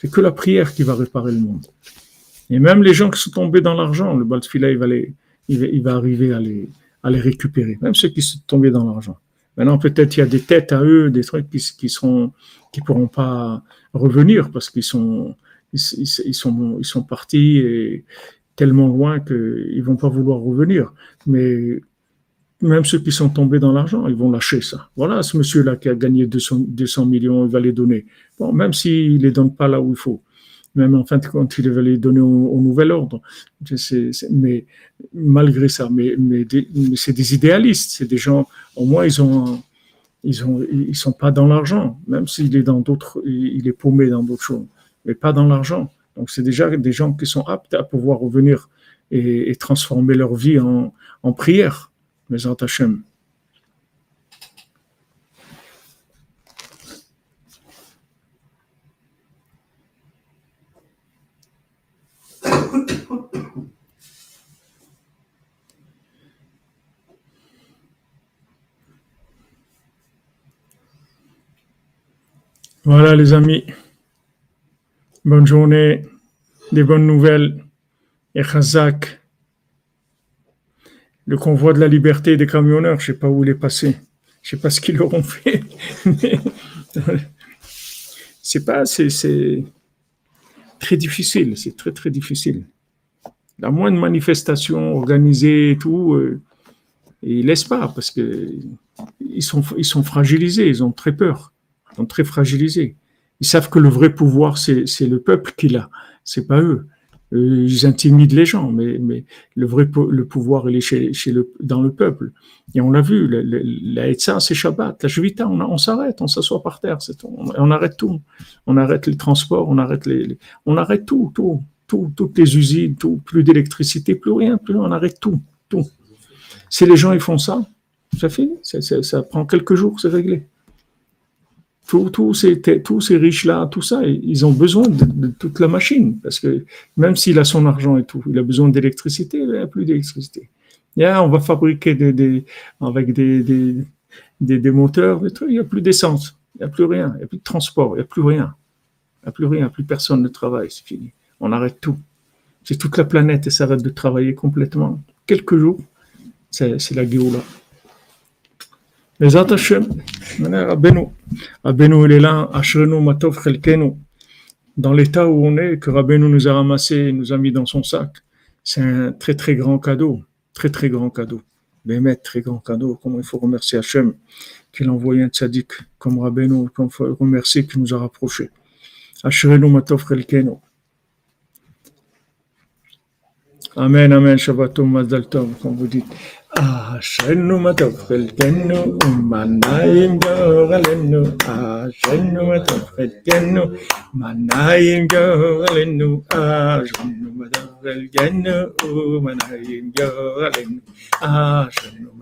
C'est que la prière qui va réparer le monde. Et même les gens qui sont tombés dans l'argent, le Baltfila, il va, il va, il va arriver à les récupérer. Même ceux qui sont tombés dans l'argent. Maintenant, peut-être il y a des têtes à eux, des trucs qui, qui qui pourront pas revenir parce qu'ils sont, ils, sont, ils sont partis et tellement loin qu'ils vont pas vouloir revenir. Mais même ceux qui sont tombés dans l'argent, ils vont lâcher ça. Voilà, ce monsieur-là qui a gagné 200, 200 millions, il va les donner. Bon, même s'il les donne pas là où il faut même en fin de compte, il devait les donner au, nouvel ordre. Mais malgré ça, mais, c'est des idéalistes, c'est des gens, au moins ils ont, ils ont, ils sont pas dans l'argent, même s'il est dans d'autres, il est paumé dans d'autres choses, mais pas dans l'argent. Donc c'est déjà des gens qui sont aptes à pouvoir revenir et, transformer leur vie en, en prière. Mais en Voilà les amis. Bonne journée, des bonnes nouvelles. Et Khazak, le convoi de la liberté des camionneurs, je ne sais pas où il est passé. Je ne sais pas ce qu'ils leur ont fait. (laughs) c'est pas, c'est très difficile, c'est très très difficile. La moindre manifestation organisée et tout, euh, ils laissent pas parce que ils sont, ils sont fragilisés, ils ont très peur, très fragilisés. Ils savent que le vrai pouvoir, c'est le peuple qui l'a, c'est pas eux. Euh, ils intimident les gens, mais, mais le vrai pouvoir, il est chez, chez le, dans le peuple. Et on l'a vu, la Etza, c'est Shabbat. La Juvita, on, s'arrête, on s'assoit par terre, on, arrête tout. On arrête les transports, on arrête les, on arrête tout, tout, tout, toutes les usines, tout, plus d'électricité, plus rien, plus on arrête tout, tout. Si les gens ils font ça, ça finit, ça, ça, ça prend quelques jours, c'est réglé tous, ces, tous ces riches-là, tout ça, ils ont besoin de, toute la machine. Parce que même s'il a son argent et tout, il a besoin d'électricité, il n'y a plus d'électricité. On va fabriquer des, avec des, des, des, moteurs, des trucs, il n'y a plus d'essence, il n'y a plus rien, il n'y a plus de transport, il n'y a plus rien. Il n'y a plus rien, plus personne ne travaille, c'est fini. On arrête tout. Si toute la planète s'arrête de travailler complètement, quelques jours, c'est la Géoula. Les Hashem, Rabbeinu, Rabbeinu il est là, Ashrenu Matov Chelkenu, dans l'état où on est, que Rabbeinu nous a ramassé, nous a mis dans son sac, c'est un très très grand cadeau, très très grand cadeau. Bémet, très grand cadeau, comment il faut remercier Hachem qu'il a envoyé un tzaddik comme Rabbeinu, il faut remercier qu'il nous a rapprochés. Ashrenu Matov Chelkenu. Amen, Amen, Shabbat Mazdal Tov, comme vous dites. عشان ما تبقى الجنة ما نايم جغلنو عشان ما تبقى الجنة ما نايم جغلنو عشان ما تبقى الجنة ما نايم جغلنو عشان ما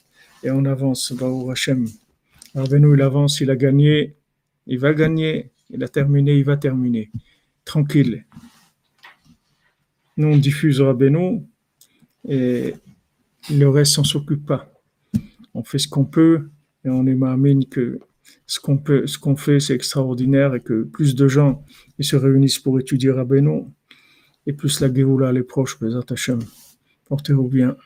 et on avance, Baruch Hashem. Rabbeinu il avance, il a gagné, il va gagner, il a terminé, il va terminer. Tranquille. Nous on diffuse Rabbeinu et le reste, on s'occupe pas. On fait ce qu'on peut et on est que ce qu'on peut, ce qu'on fait, c'est extraordinaire et que plus de gens ils se réunissent pour étudier Rabbeinu et plus la Géoula les proches, les Hashem. Portez-vous bien.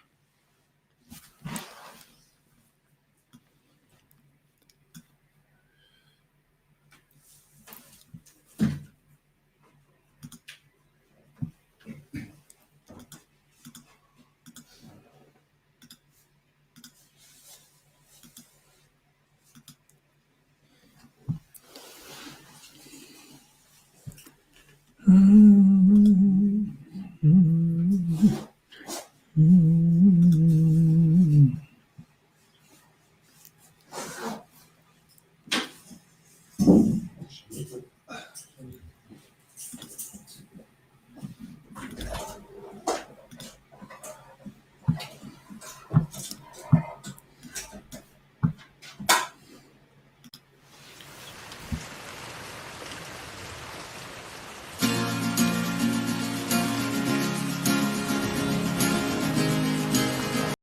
Mm-hmm.